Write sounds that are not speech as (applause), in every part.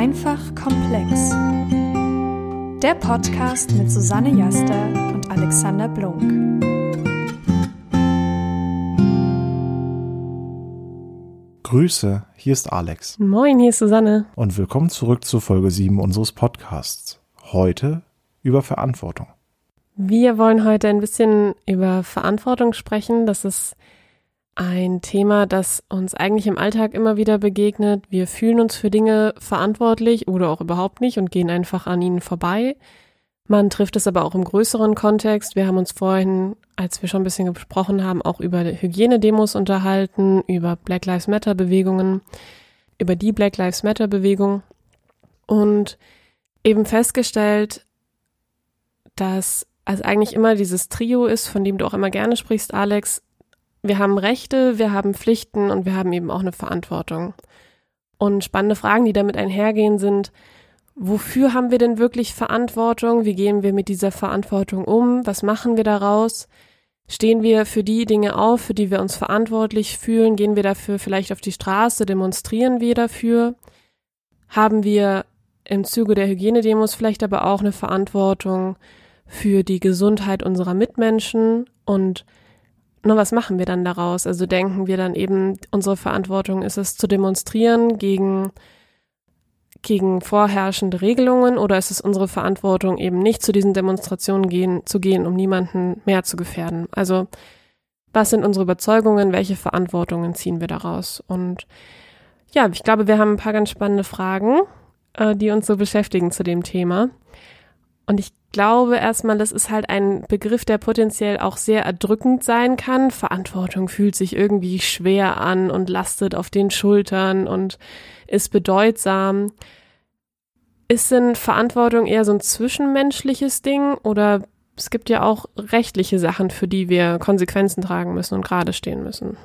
Einfach komplex. Der Podcast mit Susanne Jaster und Alexander Blunk. Grüße, hier ist Alex. Moin, hier ist Susanne. Und willkommen zurück zu Folge 7 unseres Podcasts. Heute über Verantwortung. Wir wollen heute ein bisschen über Verantwortung sprechen. Das ist ein Thema, das uns eigentlich im Alltag immer wieder begegnet. Wir fühlen uns für Dinge verantwortlich oder auch überhaupt nicht und gehen einfach an ihnen vorbei. Man trifft es aber auch im größeren Kontext. Wir haben uns vorhin, als wir schon ein bisschen gesprochen haben, auch über Hygienedemos unterhalten, über Black Lives Matter Bewegungen, über die Black Lives Matter Bewegung und eben festgestellt, dass also eigentlich immer dieses Trio ist, von dem du auch immer gerne sprichst, Alex, wir haben Rechte, wir haben Pflichten und wir haben eben auch eine Verantwortung. Und spannende Fragen, die damit einhergehen, sind, wofür haben wir denn wirklich Verantwortung? Wie gehen wir mit dieser Verantwortung um? Was machen wir daraus? Stehen wir für die Dinge auf, für die wir uns verantwortlich fühlen? Gehen wir dafür vielleicht auf die Straße? Demonstrieren wir dafür? Haben wir im Zuge der Hygienedemos vielleicht aber auch eine Verantwortung für die Gesundheit unserer Mitmenschen und nur was machen wir dann daraus? Also denken wir dann eben, unsere Verantwortung ist es zu demonstrieren gegen, gegen vorherrschende Regelungen oder ist es unsere Verantwortung eben nicht zu diesen Demonstrationen gehen, zu gehen, um niemanden mehr zu gefährden? Also was sind unsere Überzeugungen? Welche Verantwortungen ziehen wir daraus? Und ja, ich glaube, wir haben ein paar ganz spannende Fragen, äh, die uns so beschäftigen zu dem Thema. Und ich glaube erstmal, das ist halt ein Begriff, der potenziell auch sehr erdrückend sein kann. Verantwortung fühlt sich irgendwie schwer an und lastet auf den Schultern und ist bedeutsam. Ist denn Verantwortung eher so ein zwischenmenschliches Ding oder es gibt ja auch rechtliche Sachen, für die wir Konsequenzen tragen müssen und gerade stehen müssen?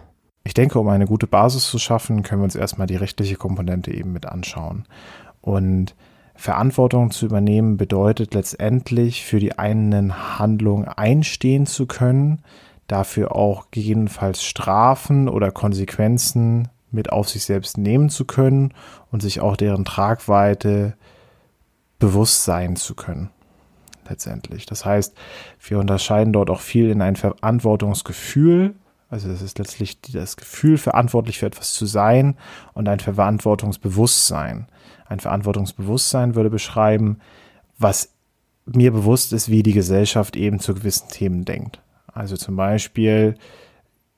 Ich denke, um eine gute Basis zu schaffen, können wir uns erstmal die rechtliche Komponente eben mit anschauen. Und Verantwortung zu übernehmen bedeutet letztendlich für die eigenen Handlungen einstehen zu können, dafür auch gegebenenfalls Strafen oder Konsequenzen mit auf sich selbst nehmen zu können und sich auch deren Tragweite bewusst sein zu können. Letztendlich. Das heißt, wir unterscheiden dort auch viel in ein Verantwortungsgefühl, also das ist letztlich das Gefühl, verantwortlich für etwas zu sein und ein Verantwortungsbewusstsein. Ein Verantwortungsbewusstsein würde beschreiben, was mir bewusst ist, wie die Gesellschaft eben zu gewissen Themen denkt. Also zum Beispiel,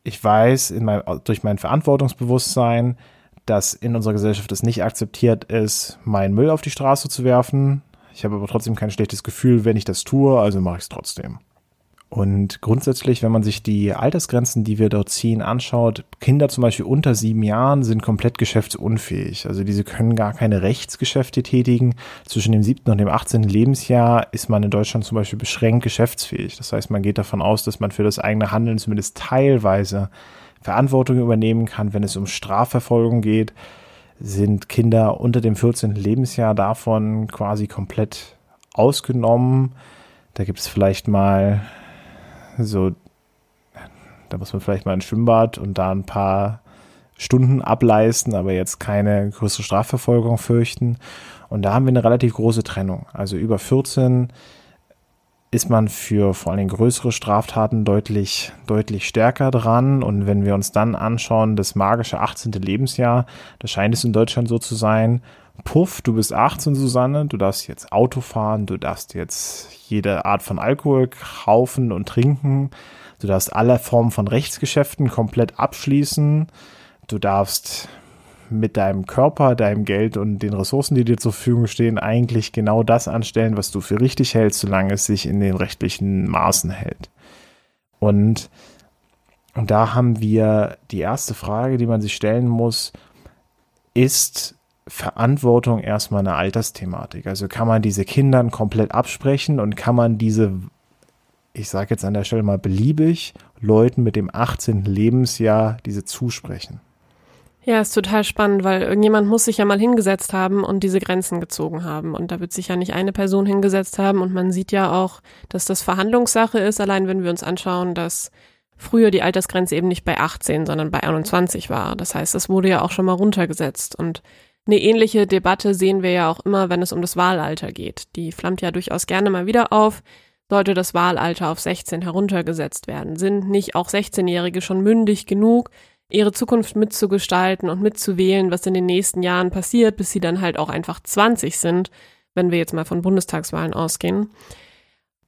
ich weiß mein, durch mein Verantwortungsbewusstsein, dass in unserer Gesellschaft es nicht akzeptiert ist, meinen Müll auf die Straße zu werfen. Ich habe aber trotzdem kein schlechtes Gefühl, wenn ich das tue, also mache ich es trotzdem. Und grundsätzlich, wenn man sich die Altersgrenzen, die wir dort ziehen, anschaut, Kinder zum Beispiel unter sieben Jahren sind komplett geschäftsunfähig. Also diese können gar keine Rechtsgeschäfte tätigen. Zwischen dem siebten und dem 18. Lebensjahr ist man in Deutschland zum Beispiel beschränkt geschäftsfähig. Das heißt, man geht davon aus, dass man für das eigene Handeln zumindest teilweise Verantwortung übernehmen kann. Wenn es um Strafverfolgung geht, sind Kinder unter dem 14. Lebensjahr davon quasi komplett ausgenommen. Da gibt es vielleicht mal so, da muss man vielleicht mal ein Schwimmbad und da ein paar Stunden ableisten, aber jetzt keine größere Strafverfolgung fürchten. Und da haben wir eine relativ große Trennung. Also über 14 ist man für vor allem größere Straftaten deutlich, deutlich stärker dran. Und wenn wir uns dann anschauen, das magische 18. Lebensjahr, da scheint es in Deutschland so zu sein, puff, du bist 18, Susanne, du darfst jetzt Auto fahren, du darfst jetzt jede Art von Alkohol kaufen und trinken, du darfst alle Formen von Rechtsgeschäften komplett abschließen, du darfst mit deinem Körper, deinem Geld und den Ressourcen, die dir zur Verfügung stehen, eigentlich genau das anstellen, was du für richtig hältst, solange es sich in den rechtlichen Maßen hält. Und, und da haben wir die erste Frage, die man sich stellen muss, ist Verantwortung erstmal eine Altersthematik. Also kann man diese Kindern komplett absprechen und kann man diese, ich sage jetzt an der Stelle mal beliebig, Leuten mit dem 18. Lebensjahr diese zusprechen. Ja, ist total spannend, weil irgendjemand muss sich ja mal hingesetzt haben und diese Grenzen gezogen haben. Und da wird sich ja nicht eine Person hingesetzt haben. Und man sieht ja auch, dass das Verhandlungssache ist, allein wenn wir uns anschauen, dass früher die Altersgrenze eben nicht bei 18, sondern bei 21 war. Das heißt, es wurde ja auch schon mal runtergesetzt. Und Eine ähnliche Debatte sehen wir ja auch immer, wenn es um das Wahlalter geht. Die flammt ja durchaus gerne mal wieder auf. Sollte das Wahlalter auf 16 heruntergesetzt werden? Sind nicht auch 16-Jährige schon mündig genug, ihre Zukunft mitzugestalten und mitzuwählen, was in den nächsten Jahren passiert, bis sie dann halt auch einfach 20 sind, wenn wir jetzt mal von Bundestagswahlen ausgehen?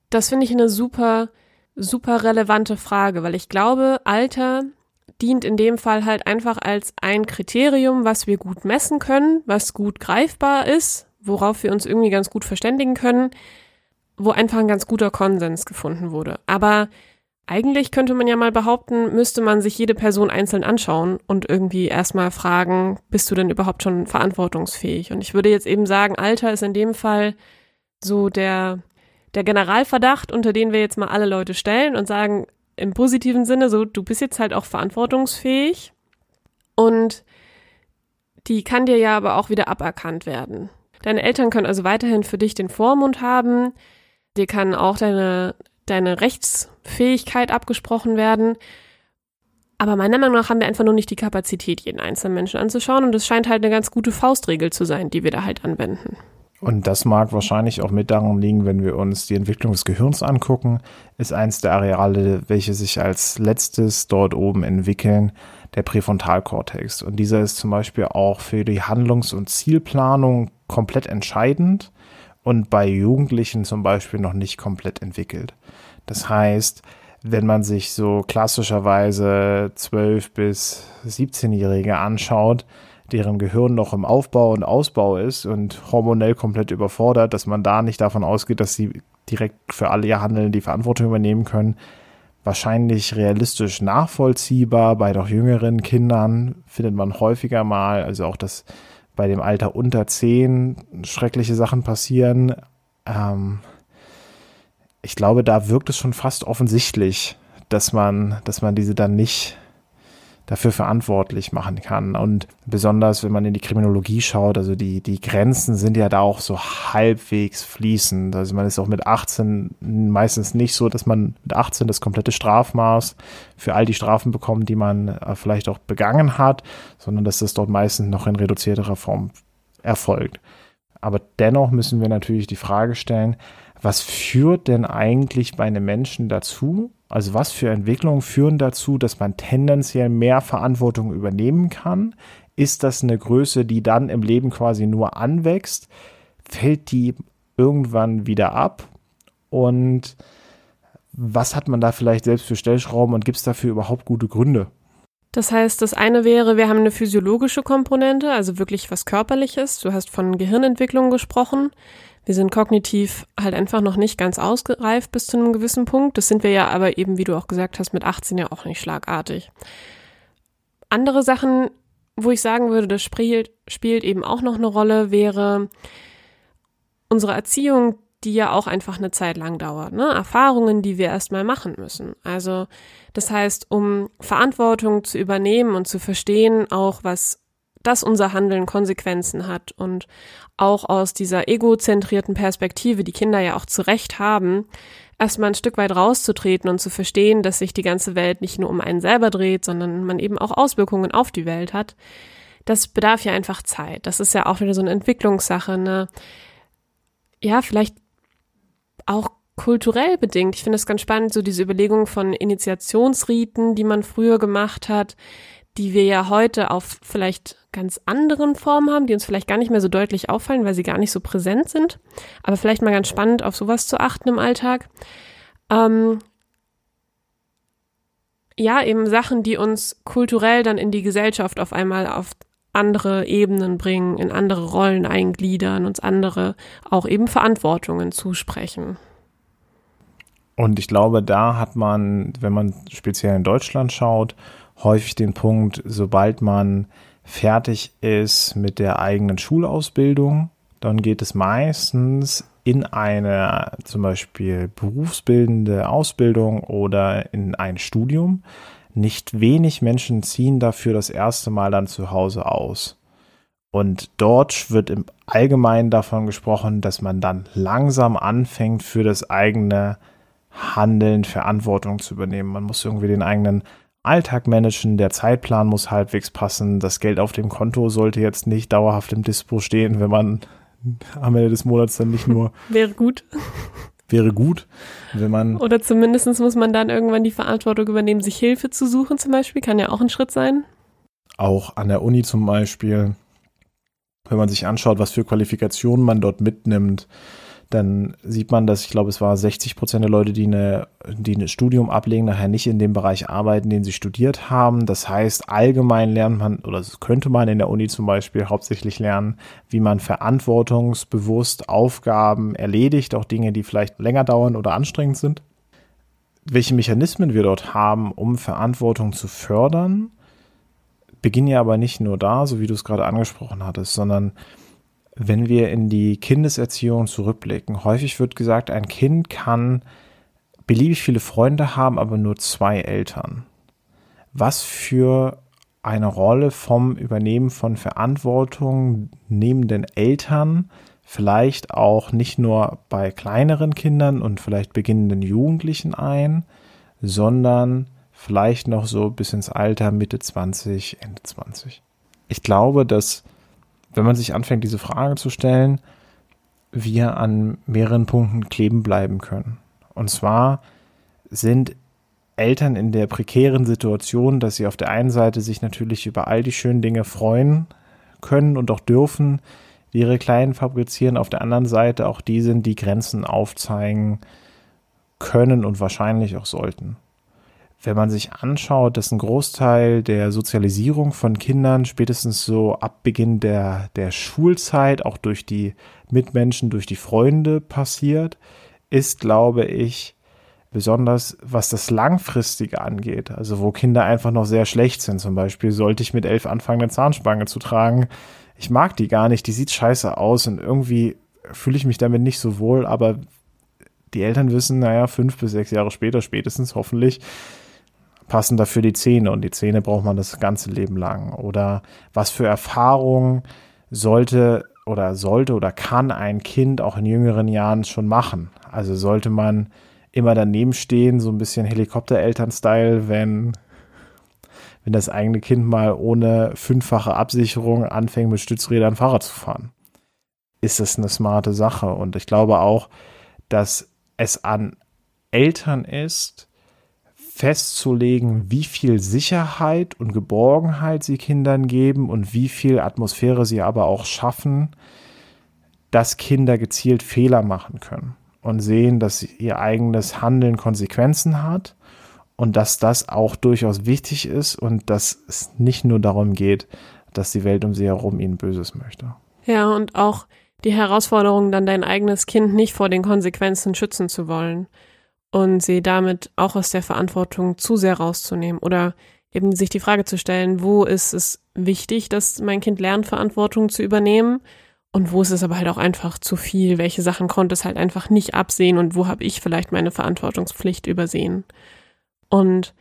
Das finde ich eine super, super relevante Frage, weil ich glaube, Alter dient in dem Fall halt einfach als ein Kriterium, was wir gut messen können, was gut greifbar ist, worauf wir uns irgendwie ganz gut verständigen können, wo einfach ein ganz guter Konsens gefunden wurde. Aber eigentlich könnte man ja mal behaupten, müsste man sich jede Person einzeln anschauen und irgendwie erstmal fragen, bist du denn überhaupt schon verantwortungsfähig? Und ich würde jetzt eben sagen, Alter ist in dem Fall so der, der Generalverdacht, unter den wir jetzt mal alle Leute stellen und sagen, im positiven Sinne, so du bist jetzt halt auch verantwortungsfähig und die kann dir ja aber auch wieder aberkannt werden. Deine Eltern können also weiterhin für dich den Vormund haben, dir kann auch deine, deine Rechtsfähigkeit abgesprochen werden. Aber meiner Meinung nach haben wir einfach nur nicht die Kapazität, jeden einzelnen Menschen anzuschauen und es scheint halt eine ganz gute Faustregel zu sein, die wir da halt anwenden. Und das mag wahrscheinlich auch mit daran liegen, wenn wir uns die Entwicklung des Gehirns angucken, ist eins der Areale, welche sich als letztes dort oben entwickeln, der Präfrontalkortex. Und dieser ist zum Beispiel auch für die Handlungs- und Zielplanung komplett entscheidend und bei Jugendlichen zum Beispiel noch nicht komplett entwickelt. Das heißt, wenn man sich so klassischerweise 12 bis 17-Jährige anschaut, deren Gehirn noch im Aufbau und Ausbau ist und hormonell komplett überfordert, dass man da nicht davon ausgeht, dass sie direkt für alle ihr Handeln die Verantwortung übernehmen können. Wahrscheinlich realistisch nachvollziehbar. Bei doch jüngeren Kindern findet man häufiger mal, also auch dass bei dem Alter unter 10 schreckliche Sachen passieren. Ähm, ich glaube, da wirkt es schon fast offensichtlich, dass man, dass man diese dann nicht dafür verantwortlich machen kann. Und besonders, wenn man in die Kriminologie schaut, also die, die Grenzen sind ja da auch so halbwegs fließend. Also man ist auch mit 18 meistens nicht so, dass man mit 18 das komplette Strafmaß für all die Strafen bekommt, die man äh, vielleicht auch begangen hat, sondern dass das dort meistens noch in reduzierterer Form erfolgt. Aber dennoch müssen wir natürlich die Frage stellen, was führt denn eigentlich bei einem Menschen dazu, also was für Entwicklungen führen dazu, dass man tendenziell mehr Verantwortung übernehmen kann? Ist das eine Größe, die dann im Leben quasi nur anwächst? Fällt die irgendwann wieder ab? Und was hat man da vielleicht selbst für Stellschrauben und gibt es dafür überhaupt gute Gründe? Das heißt, das eine wäre, wir haben eine physiologische Komponente, also wirklich was körperliches. Du hast von Gehirnentwicklung gesprochen. Wir sind kognitiv halt einfach noch nicht ganz ausgereift bis zu einem gewissen Punkt. Das sind wir ja aber eben, wie du auch gesagt hast, mit 18 ja auch nicht schlagartig. Andere Sachen, wo ich sagen würde, das spielt, spielt eben auch noch eine Rolle, wäre unsere Erziehung, die ja auch einfach eine Zeit lang dauert. Ne? Erfahrungen, die wir erstmal machen müssen. Also das heißt, um Verantwortung zu übernehmen und zu verstehen, auch was dass unser Handeln Konsequenzen hat und auch aus dieser egozentrierten Perspektive, die Kinder ja auch zu Recht haben, erstmal ein Stück weit rauszutreten und zu verstehen, dass sich die ganze Welt nicht nur um einen selber dreht, sondern man eben auch Auswirkungen auf die Welt hat. Das bedarf ja einfach Zeit. Das ist ja auch wieder so eine Entwicklungssache, ne? Ja, vielleicht auch kulturell bedingt. Ich finde es ganz spannend, so diese Überlegung von Initiationsriten, die man früher gemacht hat, die wir ja heute auf vielleicht ganz anderen Formen haben, die uns vielleicht gar nicht mehr so deutlich auffallen, weil sie gar nicht so präsent sind. Aber vielleicht mal ganz spannend, auf sowas zu achten im Alltag. Ähm, ja, eben Sachen, die uns kulturell dann in die Gesellschaft auf einmal auf andere Ebenen bringen, in andere Rollen eingliedern, uns andere auch eben Verantwortungen zusprechen. Und ich glaube, da hat man, wenn man speziell in Deutschland schaut, häufig den Punkt, sobald man fertig ist mit der eigenen Schulausbildung, dann geht es meistens in eine zum Beispiel berufsbildende Ausbildung oder in ein Studium. Nicht wenig Menschen ziehen dafür das erste Mal dann zu Hause aus. Und dort wird im Allgemeinen davon gesprochen, dass man dann langsam anfängt, für das eigene Handeln Verantwortung zu übernehmen. Man muss irgendwie den eigenen Alltag managen, der Zeitplan muss halbwegs passen, das Geld auf dem Konto sollte jetzt nicht dauerhaft im Dispo stehen, wenn man am Ende des Monats dann nicht nur. (laughs) wäre gut. Wäre gut, wenn man. Oder zumindest muss man dann irgendwann die Verantwortung übernehmen, sich Hilfe zu suchen, zum Beispiel. Kann ja auch ein Schritt sein. Auch an der Uni zum Beispiel, wenn man sich anschaut, was für Qualifikationen man dort mitnimmt, dann sieht man, dass ich glaube, es war 60 Prozent der Leute, die eine, die ein Studium ablegen, nachher nicht in dem Bereich arbeiten, den sie studiert haben. Das heißt, allgemein lernt man, oder könnte man in der Uni zum Beispiel hauptsächlich lernen, wie man verantwortungsbewusst Aufgaben erledigt, auch Dinge, die vielleicht länger dauern oder anstrengend sind. Welche Mechanismen wir dort haben, um Verantwortung zu fördern, beginnen ja aber nicht nur da, so wie du es gerade angesprochen hattest, sondern wenn wir in die Kindeserziehung zurückblicken, häufig wird gesagt, ein Kind kann beliebig viele Freunde haben, aber nur zwei Eltern. Was für eine Rolle vom Übernehmen von Verantwortung nehmen denn Eltern vielleicht auch nicht nur bei kleineren Kindern und vielleicht beginnenden Jugendlichen ein, sondern vielleicht noch so bis ins Alter Mitte 20, Ende 20. Ich glaube, dass wenn man sich anfängt, diese Frage zu stellen, wir an mehreren Punkten kleben bleiben können. Und zwar sind Eltern in der prekären Situation, dass sie auf der einen Seite sich natürlich über all die schönen Dinge freuen können und auch dürfen, die ihre Kleinen fabrizieren, auf der anderen Seite auch die sind, die Grenzen aufzeigen können und wahrscheinlich auch sollten wenn man sich anschaut, dass ein Großteil der Sozialisierung von Kindern spätestens so ab Beginn der, der Schulzeit auch durch die Mitmenschen, durch die Freunde passiert, ist, glaube ich, besonders was das Langfristige angeht, also wo Kinder einfach noch sehr schlecht sind. Zum Beispiel sollte ich mit elf anfangen, eine Zahnspange zu tragen. Ich mag die gar nicht, die sieht scheiße aus und irgendwie fühle ich mich damit nicht so wohl, aber die Eltern wissen, naja, fünf bis sechs Jahre später spätestens hoffentlich, passen dafür die Zähne und die Zähne braucht man das ganze Leben lang. Oder was für Erfahrungen sollte oder sollte oder kann ein Kind auch in jüngeren Jahren schon machen? Also sollte man immer daneben stehen, so ein bisschen Helikoptereltern-Style, wenn, wenn das eigene Kind mal ohne fünffache Absicherung anfängt, mit Stützrädern Fahrrad zu fahren. Ist das eine smarte Sache? Und ich glaube auch, dass es an Eltern ist, festzulegen, wie viel Sicherheit und Geborgenheit sie Kindern geben und wie viel Atmosphäre sie aber auch schaffen, dass Kinder gezielt Fehler machen können und sehen, dass ihr eigenes Handeln Konsequenzen hat und dass das auch durchaus wichtig ist und dass es nicht nur darum geht, dass die Welt um sie herum ihnen Böses möchte. Ja, und auch die Herausforderung, dann dein eigenes Kind nicht vor den Konsequenzen schützen zu wollen und sie damit auch aus der Verantwortung zu sehr rauszunehmen oder eben sich die Frage zu stellen, wo ist es wichtig, dass mein Kind lernt, Verantwortung zu übernehmen und wo ist es aber halt auch einfach zu viel, welche Sachen konnte es halt einfach nicht absehen und wo habe ich vielleicht meine Verantwortungspflicht übersehen. Und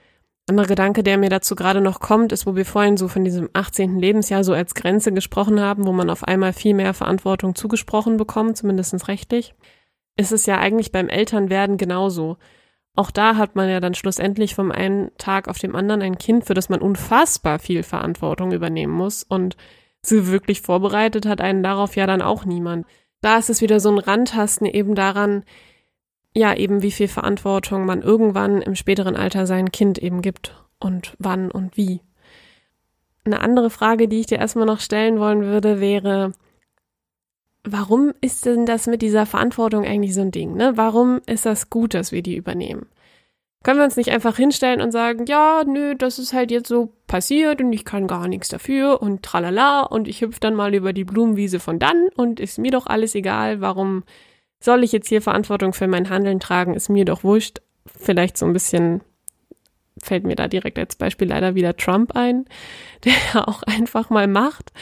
anderer Gedanke, der mir dazu gerade noch kommt, ist, wo wir vorhin so von diesem 18. Lebensjahr so als Grenze gesprochen haben, wo man auf einmal viel mehr Verantwortung zugesprochen bekommt, zumindest rechtlich ist es ja eigentlich beim Elternwerden genauso. Auch da hat man ja dann schlussendlich vom einen Tag auf dem anderen ein Kind, für das man unfassbar viel Verantwortung übernehmen muss und so wirklich vorbereitet hat einen darauf ja dann auch niemand. Da ist es wieder so ein Randtasten eben daran, ja, eben wie viel Verantwortung man irgendwann im späteren Alter sein Kind eben gibt und wann und wie. Eine andere Frage, die ich dir erstmal noch stellen wollen würde, wäre, warum ist denn das mit dieser Verantwortung eigentlich so ein Ding? Ne? Warum ist das gut, dass wir die übernehmen? Können wir uns nicht einfach hinstellen und sagen, ja, nö, das ist halt jetzt so passiert und ich kann gar nichts dafür und tralala und ich hüpfe dann mal über die Blumenwiese von dann und ist mir doch alles egal, warum soll ich jetzt hier Verantwortung für mein Handeln tragen, ist mir doch wurscht. Vielleicht so ein bisschen fällt mir da direkt als Beispiel leider wieder Trump ein, (laughs) der auch einfach mal macht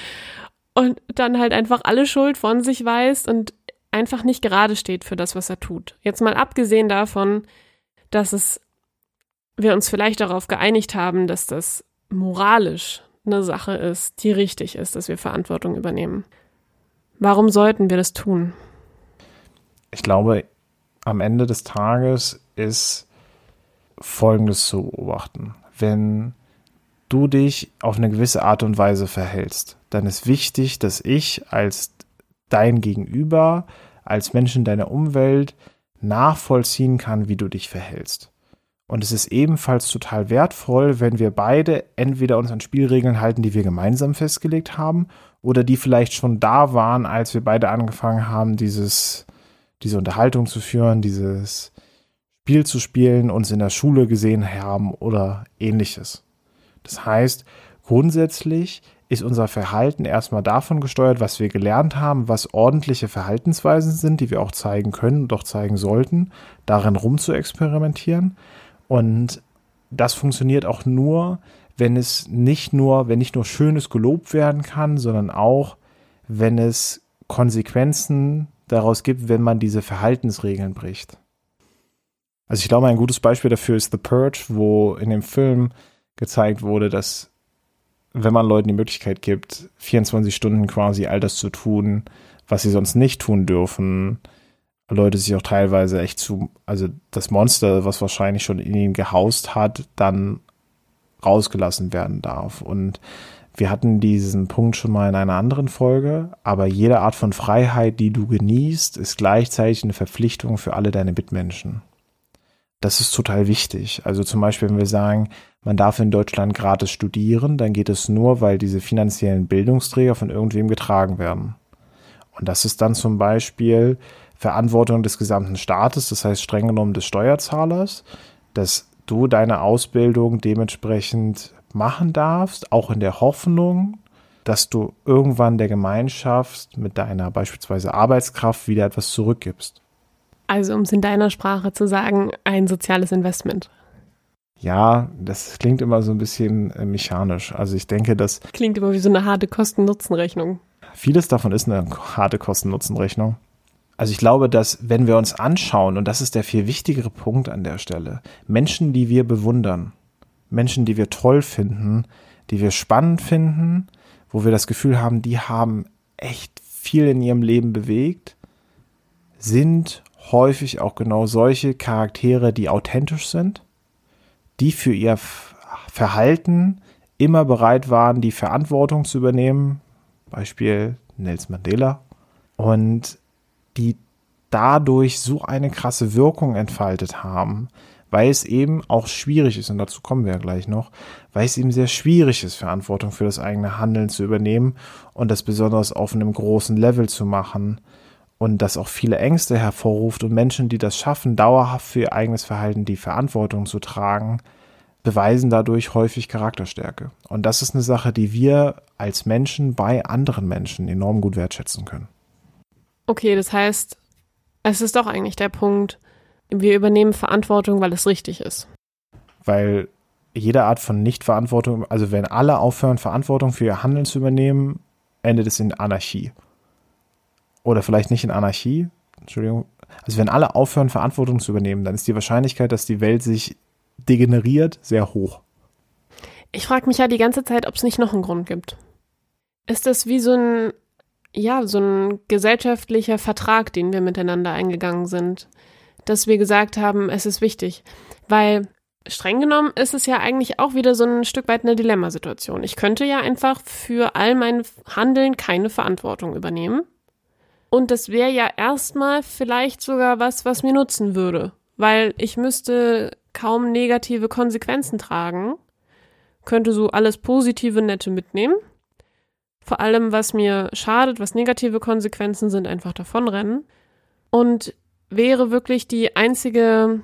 und dann halt einfach alle Schuld von sich weist und einfach nicht gerade steht für das, was er tut. Jetzt mal abgesehen davon, dass es wir uns vielleicht darauf geeinigt haben, dass das moralisch eine Sache ist, die richtig ist, dass wir Verantwortung übernehmen. Warum sollten wir das tun? Ich glaube, am Ende des Tages ist Folgendes zu beobachten. wenn du dich auf eine gewisse Art und Weise verhältst, dann ist wichtig, dass ich als dein Gegenüber, als Mensch in deiner Umwelt nachvollziehen kann, wie du dich verhältst. Und es ist ebenfalls total wertvoll, wenn wir beide entweder uns an Spielregeln halten, die wir gemeinsam festgelegt haben, oder die vielleicht schon da waren, als wir beide angefangen haben, dieses, diese Unterhaltung zu führen, dieses Spiel zu spielen, uns in der Schule gesehen haben oder ähnliches. Das heißt, grundsätzlich ist unser Verhalten erstmal davon gesteuert, was wir gelernt haben, was ordentliche Verhaltensweisen sind, die wir auch zeigen können und auch zeigen sollten, darin rumzuexperimentieren. Und das funktioniert auch nur, wenn es nicht nur, wenn nicht nur Schönes gelobt werden kann, sondern auch, wenn es Konsequenzen daraus gibt, wenn man diese Verhaltensregeln bricht. Also ich glaube, ein gutes Beispiel dafür ist The Purge, wo in dem Film gezeigt wurde, dass wenn man Leuten die Möglichkeit gibt, 24 Stunden quasi all das zu tun, was sie sonst nicht tun dürfen, Leute sich auch teilweise echt zu, also das Monster, was wahrscheinlich schon in ihnen gehaust hat, dann rausgelassen werden darf. Und wir hatten diesen Punkt schon mal in einer anderen Folge, aber jede Art von Freiheit, die du genießt, ist gleichzeitig eine Verpflichtung für alle deine Mitmenschen. Das ist total wichtig. Also zum Beispiel, wenn wir sagen, man darf in Deutschland gratis studieren, dann geht es nur, weil diese finanziellen Bildungsträger von irgendwem getragen werden. Und das ist dann zum Beispiel Verantwortung des gesamten Staates, das heißt streng genommen des Steuerzahlers, dass du deine Ausbildung dementsprechend machen darfst, auch in der Hoffnung, dass du irgendwann der Gemeinschaft mit deiner beispielsweise Arbeitskraft wieder etwas zurückgibst. Also um es in deiner Sprache zu sagen, ein soziales Investment. Ja, das klingt immer so ein bisschen äh, mechanisch. Also ich denke, das klingt immer wie so eine harte Kosten-Nutzen-Rechnung. Vieles davon ist eine harte Kosten-Nutzen-Rechnung. Also ich glaube, dass wenn wir uns anschauen, und das ist der viel wichtigere Punkt an der Stelle, Menschen, die wir bewundern, Menschen, die wir toll finden, die wir spannend finden, wo wir das Gefühl haben, die haben echt viel in ihrem Leben bewegt, sind häufig auch genau solche Charaktere, die authentisch sind, die für ihr Verhalten immer bereit waren, die Verantwortung zu übernehmen. Beispiel Nelson Mandela. Und die dadurch so eine krasse Wirkung entfaltet haben, weil es eben auch schwierig ist, und dazu kommen wir ja gleich noch, weil es eben sehr schwierig ist, Verantwortung für das eigene Handeln zu übernehmen und das besonders auf einem großen Level zu machen und das auch viele Ängste hervorruft und Menschen, die das schaffen, dauerhaft für ihr eigenes Verhalten die Verantwortung zu tragen, beweisen dadurch häufig Charakterstärke. Und das ist eine Sache, die wir als Menschen bei anderen Menschen enorm gut wertschätzen können. Okay, das heißt, es ist doch eigentlich der Punkt, wir übernehmen Verantwortung, weil es richtig ist. Weil jede Art von Nichtverantwortung, also wenn alle aufhören, Verantwortung für ihr Handeln zu übernehmen, endet es in Anarchie. Oder vielleicht nicht in Anarchie, Entschuldigung. Also wenn alle aufhören, Verantwortung zu übernehmen, dann ist die Wahrscheinlichkeit, dass die Welt sich degeneriert, sehr hoch. Ich frage mich ja die ganze Zeit, ob es nicht noch einen Grund gibt. Ist das wie so ein ja, so ein gesellschaftlicher Vertrag, den wir miteinander eingegangen sind, dass wir gesagt haben, es ist wichtig. Weil streng genommen ist es ja eigentlich auch wieder so ein Stück weit eine Dilemmasituation. Ich könnte ja einfach für all mein Handeln keine Verantwortung übernehmen. Und das wäre ja erstmal vielleicht sogar was, was mir nutzen würde, weil ich müsste kaum negative Konsequenzen tragen, könnte so alles positive, nette mitnehmen vor allem, was mir schadet, was negative Konsequenzen sind, einfach davonrennen. Und wäre wirklich die einzige,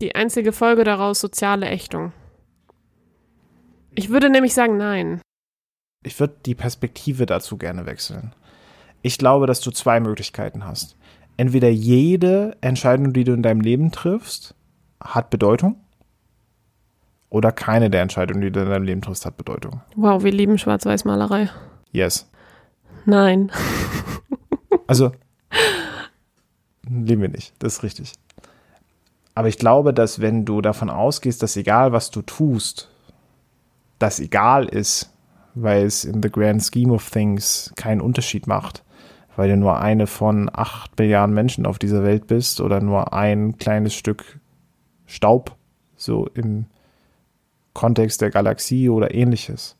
die einzige Folge daraus soziale Ächtung. Ich würde nämlich sagen, nein. Ich würde die Perspektive dazu gerne wechseln. Ich glaube, dass du zwei Möglichkeiten hast. Entweder jede Entscheidung, die du in deinem Leben triffst, hat Bedeutung. Oder keine der Entscheidungen, die du in deinem Leben triffst, hat Bedeutung. Wow, wir lieben Schwarz-Weiß-Malerei. Yes. Nein. (laughs) also, lieben wir nicht, das ist richtig. Aber ich glaube, dass wenn du davon ausgehst, dass egal was du tust, das egal ist, weil es in the grand scheme of things keinen Unterschied macht, weil du nur eine von acht Milliarden Menschen auf dieser Welt bist oder nur ein kleines Stück Staub so im Kontext der Galaxie oder ähnliches,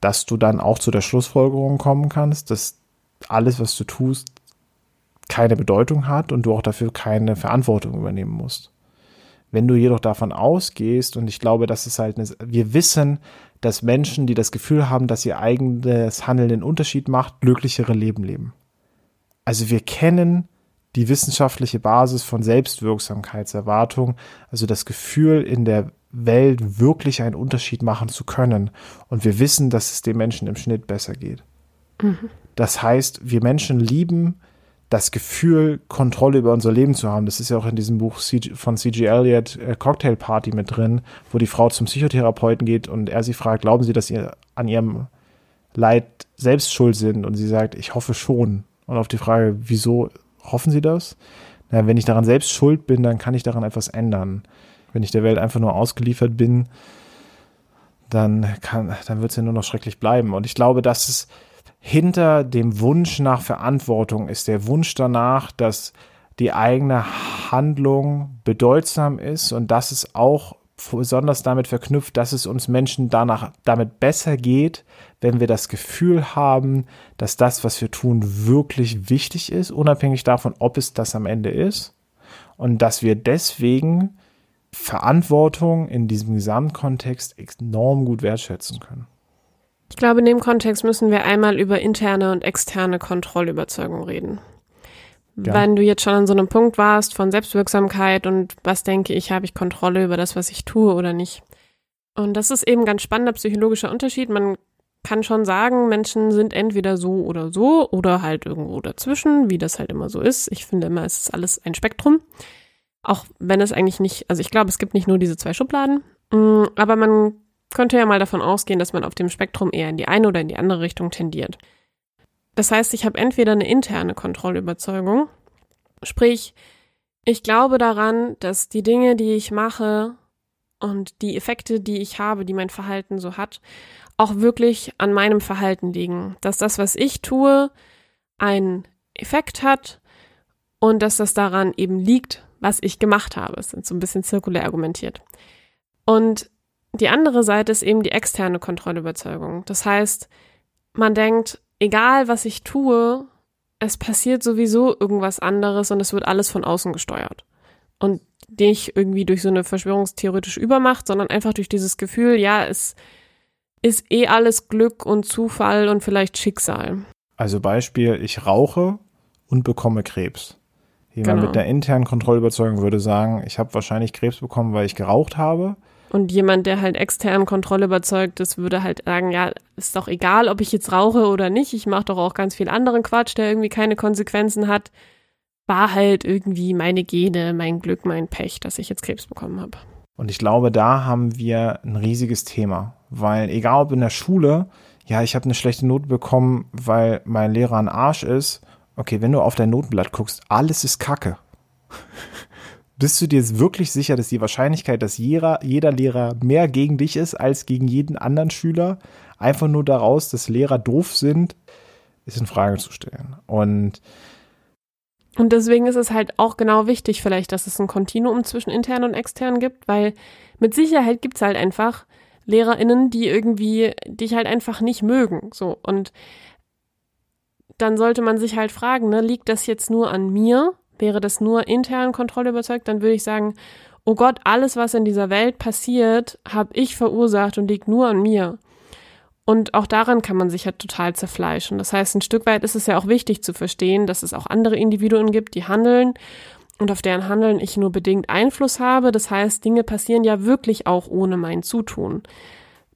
dass du dann auch zu der Schlussfolgerung kommen kannst, dass alles, was du tust, keine Bedeutung hat und du auch dafür keine Verantwortung übernehmen musst. Wenn du jedoch davon ausgehst, und ich glaube, das ist halt, eine, wir wissen, dass Menschen, die das Gefühl haben, dass ihr eigenes Handeln den Unterschied macht, glücklichere Leben leben. Also wir kennen die wissenschaftliche Basis von Selbstwirksamkeitserwartung, also das Gefühl in der Welt wirklich einen Unterschied machen zu können. Und wir wissen, dass es den Menschen im Schnitt besser geht. Mhm. Das heißt, wir Menschen lieben das Gefühl, Kontrolle über unser Leben zu haben. Das ist ja auch in diesem Buch von C.G. Elliott äh, Cocktail Party mit drin, wo die Frau zum Psychotherapeuten geht und er sie fragt, glauben Sie, dass Sie an Ihrem Leid selbst schuld sind? Und sie sagt, ich hoffe schon. Und auf die Frage, wieso hoffen Sie das? Na, wenn ich daran selbst schuld bin, dann kann ich daran etwas ändern. Wenn ich der Welt einfach nur ausgeliefert bin, dann kann, dann wird es ja nur noch schrecklich bleiben. Und ich glaube, dass es hinter dem Wunsch nach Verantwortung ist der Wunsch danach, dass die eigene Handlung bedeutsam ist und dass es auch besonders damit verknüpft, dass es uns Menschen danach damit besser geht, wenn wir das Gefühl haben, dass das, was wir tun, wirklich wichtig ist, unabhängig davon, ob es das am Ende ist. Und dass wir deswegen Verantwortung in diesem Gesamtkontext enorm gut wertschätzen können. Ich glaube, in dem Kontext müssen wir einmal über interne und externe Kontrollüberzeugung reden. Ja. Wenn du jetzt schon an so einem Punkt warst von Selbstwirksamkeit und was denke ich, habe ich Kontrolle über das, was ich tue oder nicht. Und das ist eben ein ganz spannender psychologischer Unterschied. Man kann schon sagen, Menschen sind entweder so oder so oder halt irgendwo dazwischen, wie das halt immer so ist. Ich finde immer, es ist alles ein Spektrum. Auch wenn es eigentlich nicht, also ich glaube, es gibt nicht nur diese zwei Schubladen, mm, aber man könnte ja mal davon ausgehen, dass man auf dem Spektrum eher in die eine oder in die andere Richtung tendiert. Das heißt, ich habe entweder eine interne Kontrollüberzeugung, sprich, ich glaube daran, dass die Dinge, die ich mache und die Effekte, die ich habe, die mein Verhalten so hat, auch wirklich an meinem Verhalten liegen. Dass das, was ich tue, einen Effekt hat und dass das daran eben liegt, was ich gemacht habe. Es sind so ein bisschen zirkulär argumentiert. Und die andere Seite ist eben die externe Kontrollüberzeugung. Das heißt, man denkt, egal was ich tue, es passiert sowieso irgendwas anderes und es wird alles von außen gesteuert. Und nicht irgendwie durch so eine verschwörungstheoretische Übermacht, sondern einfach durch dieses Gefühl, ja, es ist eh alles Glück und Zufall und vielleicht Schicksal. Also Beispiel, ich rauche und bekomme Krebs. Jemand genau. mit der internen Kontrollüberzeugung würde sagen, ich habe wahrscheinlich Krebs bekommen, weil ich geraucht habe. Und jemand, der halt extern Kontrolle überzeugt ist, würde halt sagen, ja, ist doch egal, ob ich jetzt rauche oder nicht. Ich mache doch auch ganz viel anderen Quatsch, der irgendwie keine Konsequenzen hat. War halt irgendwie meine Gene, mein Glück, mein Pech, dass ich jetzt Krebs bekommen habe. Und ich glaube, da haben wir ein riesiges Thema, weil egal ob in der Schule, ja, ich habe eine schlechte Note bekommen, weil mein Lehrer ein Arsch ist. Okay, wenn du auf dein Notenblatt guckst, alles ist Kacke. Bist du dir jetzt wirklich sicher, dass die Wahrscheinlichkeit, dass jeder, jeder Lehrer mehr gegen dich ist als gegen jeden anderen Schüler, einfach nur daraus, dass Lehrer doof sind, ist in Frage zu stellen. Und und deswegen ist es halt auch genau wichtig, vielleicht, dass es ein Kontinuum zwischen intern und extern gibt, weil mit Sicherheit gibt es halt einfach LehrerInnen, die irgendwie dich halt einfach nicht mögen. So. Und dann sollte man sich halt fragen, ne, liegt das jetzt nur an mir Wäre das nur intern Kontrolle überzeugt, dann würde ich sagen, oh Gott, alles, was in dieser Welt passiert, habe ich verursacht und liegt nur an mir. Und auch daran kann man sich ja total zerfleischen. Das heißt, ein Stück weit ist es ja auch wichtig zu verstehen, dass es auch andere Individuen gibt, die handeln und auf deren Handeln ich nur bedingt Einfluss habe. Das heißt, Dinge passieren ja wirklich auch ohne mein Zutun.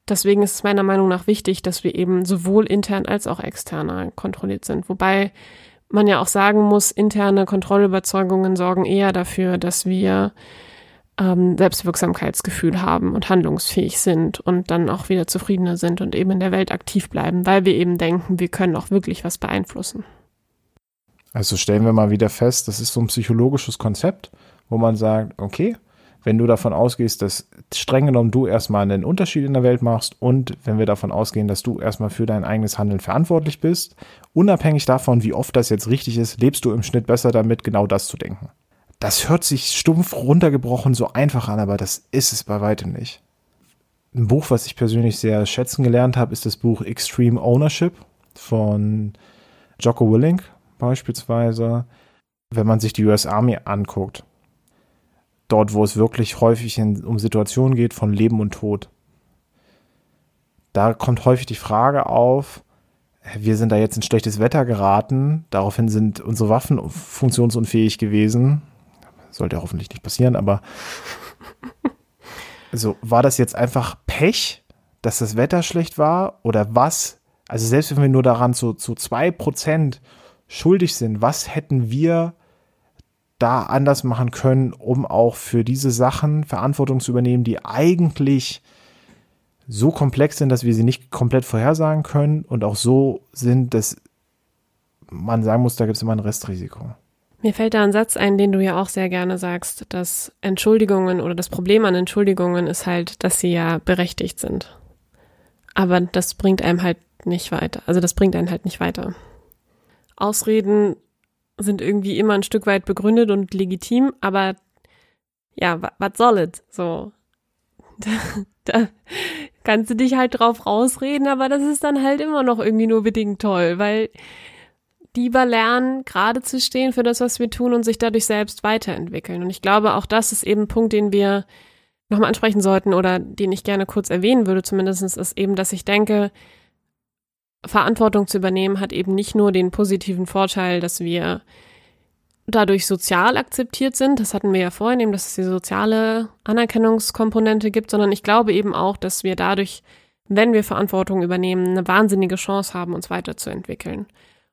Deswegen ist es meiner Meinung nach wichtig, dass wir eben sowohl intern als auch extern kontrolliert sind. Wobei man ja auch sagen muss, interne Kontrollüberzeugungen sorgen eher dafür, dass wir ähm, Selbstwirksamkeitsgefühl haben und handlungsfähig sind und dann auch wieder zufriedener sind und eben in der Welt aktiv bleiben, weil wir eben denken, wir können auch wirklich was beeinflussen. Also stellen wir mal wieder fest, das ist so ein psychologisches Konzept, wo man sagt, okay, wenn du davon ausgehst, dass streng genommen du erstmal einen Unterschied in der Welt machst und wenn wir davon ausgehen, dass du erstmal für dein eigenes Handeln verantwortlich bist, unabhängig davon, wie oft das jetzt richtig ist, lebst du im Schnitt besser damit, genau das zu denken. Das hört sich stumpf runtergebrochen so einfach an, aber das ist es bei weitem nicht. ein Buch, was ich persönlich sehr schätzen gelernt habe, ist das Buch Extreme Ownership von Jocko Willink beispielsweise. Wenn man sich die US Army anguckt, dort, wo es wirklich häufig in, um Situationen geht von Leben und Tod, da kommt häufig die Frage auf, wir sind da jetzt in schlechtes Wetter geraten, daraufhin sind unsere Waffen funktionsunfähig gewesen. Sollte hoffentlich nicht passieren, aber (laughs) also war das jetzt einfach Pech, dass das Wetter schlecht war oder was? Also selbst wenn wir nur daran zu, zu zwei Prozent schuldig sind, was hätten wir da anders machen können, um auch für diese Sachen Verantwortung zu übernehmen, die eigentlich so komplex sind, dass wir sie nicht komplett vorhersagen können und auch so sind, dass man sagen muss, da gibt es immer ein Restrisiko. Mir fällt da ein Satz ein, den du ja auch sehr gerne sagst, dass Entschuldigungen oder das Problem an Entschuldigungen ist halt, dass sie ja berechtigt sind. Aber das bringt einem halt nicht weiter. Also das bringt einen halt nicht weiter. Ausreden sind irgendwie immer ein Stück weit begründet und legitim, aber ja, was soll es? So. (laughs) Da, da kannst du dich halt drauf rausreden, aber das ist dann halt immer noch irgendwie nur bedingt toll, weil lieber lernen, gerade zu stehen für das, was wir tun und sich dadurch selbst weiterentwickeln. Und ich glaube, auch das ist eben ein Punkt, den wir nochmal ansprechen sollten oder den ich gerne kurz erwähnen würde, zumindest ist eben, dass ich denke, Verantwortung zu übernehmen hat eben nicht nur den positiven Vorteil, dass wir dadurch sozial akzeptiert sind, das hatten wir ja vorhin eben, dass es die soziale Anerkennungskomponente gibt, sondern ich glaube eben auch, dass wir dadurch, wenn wir Verantwortung übernehmen, eine wahnsinnige Chance haben, uns weiterzuentwickeln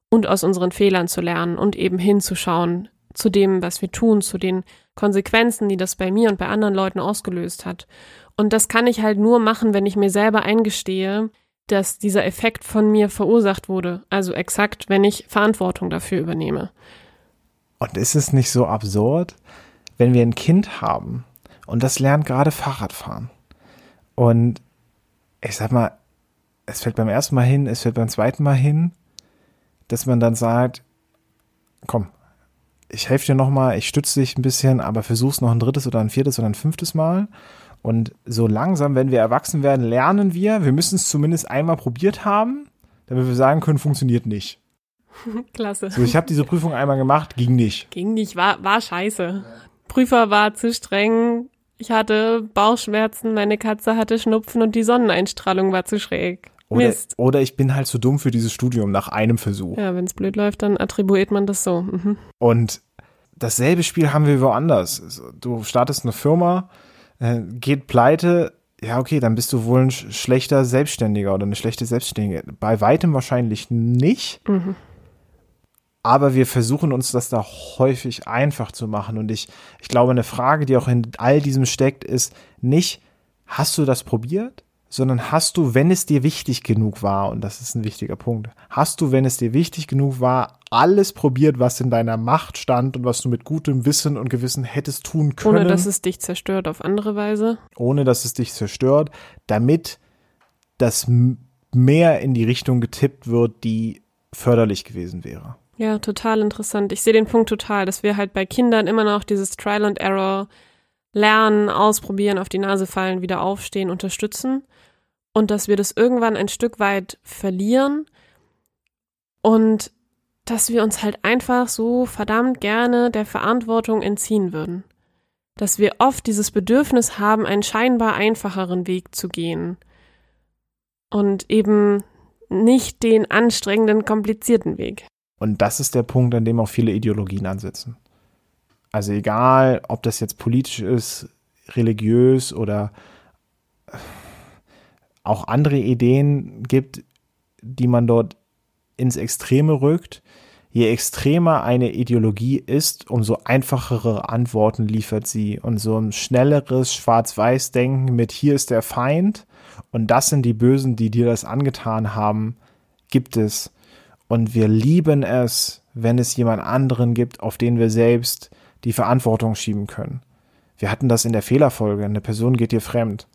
und aus unseren Fehlern zu lernen und eben hinzuschauen zu dem, was wir tun, zu den Konsequenzen, die das bei mir und bei anderen Leuten ausgelöst hat. Und das kann ich halt nur machen, wenn ich mir selber eingestehe, dass dieser Effekt von mir verursacht wurde. Also exakt, wenn ich Verantwortung dafür übernehme. Und ist es nicht so absurd, wenn wir ein Kind haben und das lernt gerade Fahrradfahren und ich sag mal, es fällt beim ersten Mal hin, es fällt beim zweiten Mal hin, dass man dann sagt, komm, ich helfe dir nochmal, ich stütze dich ein bisschen, aber versuch's noch ein drittes oder ein viertes oder ein fünftes Mal. Und so langsam, wenn wir erwachsen werden, lernen wir, wir müssen es zumindest einmal probiert haben, damit wir sagen können, funktioniert nicht. (laughs) Klasse. So, ich habe diese Prüfung einmal gemacht, ging nicht. Ging nicht, war, war scheiße. Prüfer war zu streng. Ich hatte Bauchschmerzen, meine Katze hatte Schnupfen und die Sonneneinstrahlung war zu schräg. Oder, Mist. oder ich bin halt zu dumm für dieses Studium nach einem Versuch. Ja, wenn es blöd läuft, dann attribuiert man das so. Mhm. Und dasselbe Spiel haben wir woanders. Du startest eine Firma, äh, geht pleite, ja, okay, dann bist du wohl ein schlechter Selbstständiger oder eine schlechte Selbstständige. Bei weitem wahrscheinlich nicht. Mhm. Aber wir versuchen uns das da häufig einfach zu machen. Und ich, ich glaube, eine Frage, die auch in all diesem steckt, ist nicht, hast du das probiert? Sondern hast du, wenn es dir wichtig genug war, und das ist ein wichtiger Punkt, hast du, wenn es dir wichtig genug war, alles probiert, was in deiner Macht stand und was du mit gutem Wissen und Gewissen hättest tun können. Ohne dass es dich zerstört auf andere Weise. Ohne dass es dich zerstört, damit das mehr in die Richtung getippt wird, die förderlich gewesen wäre. Ja, total interessant. Ich sehe den Punkt total, dass wir halt bei Kindern immer noch dieses Trial and Error lernen, ausprobieren, auf die Nase fallen, wieder aufstehen, unterstützen und dass wir das irgendwann ein Stück weit verlieren und dass wir uns halt einfach so verdammt gerne der Verantwortung entziehen würden. Dass wir oft dieses Bedürfnis haben, einen scheinbar einfacheren Weg zu gehen und eben nicht den anstrengenden, komplizierten Weg. Und das ist der Punkt, an dem auch viele Ideologien ansetzen. Also egal, ob das jetzt politisch ist, religiös oder auch andere Ideen gibt, die man dort ins Extreme rückt. Je extremer eine Ideologie ist, umso einfachere Antworten liefert sie und so ein schnelleres Schwarz-Weiß-Denken mit hier ist der Feind und das sind die Bösen, die dir das angetan haben, gibt es. Und wir lieben es, wenn es jemand anderen gibt, auf den wir selbst die Verantwortung schieben können. Wir hatten das in der Fehlerfolge. Eine Person geht dir fremd.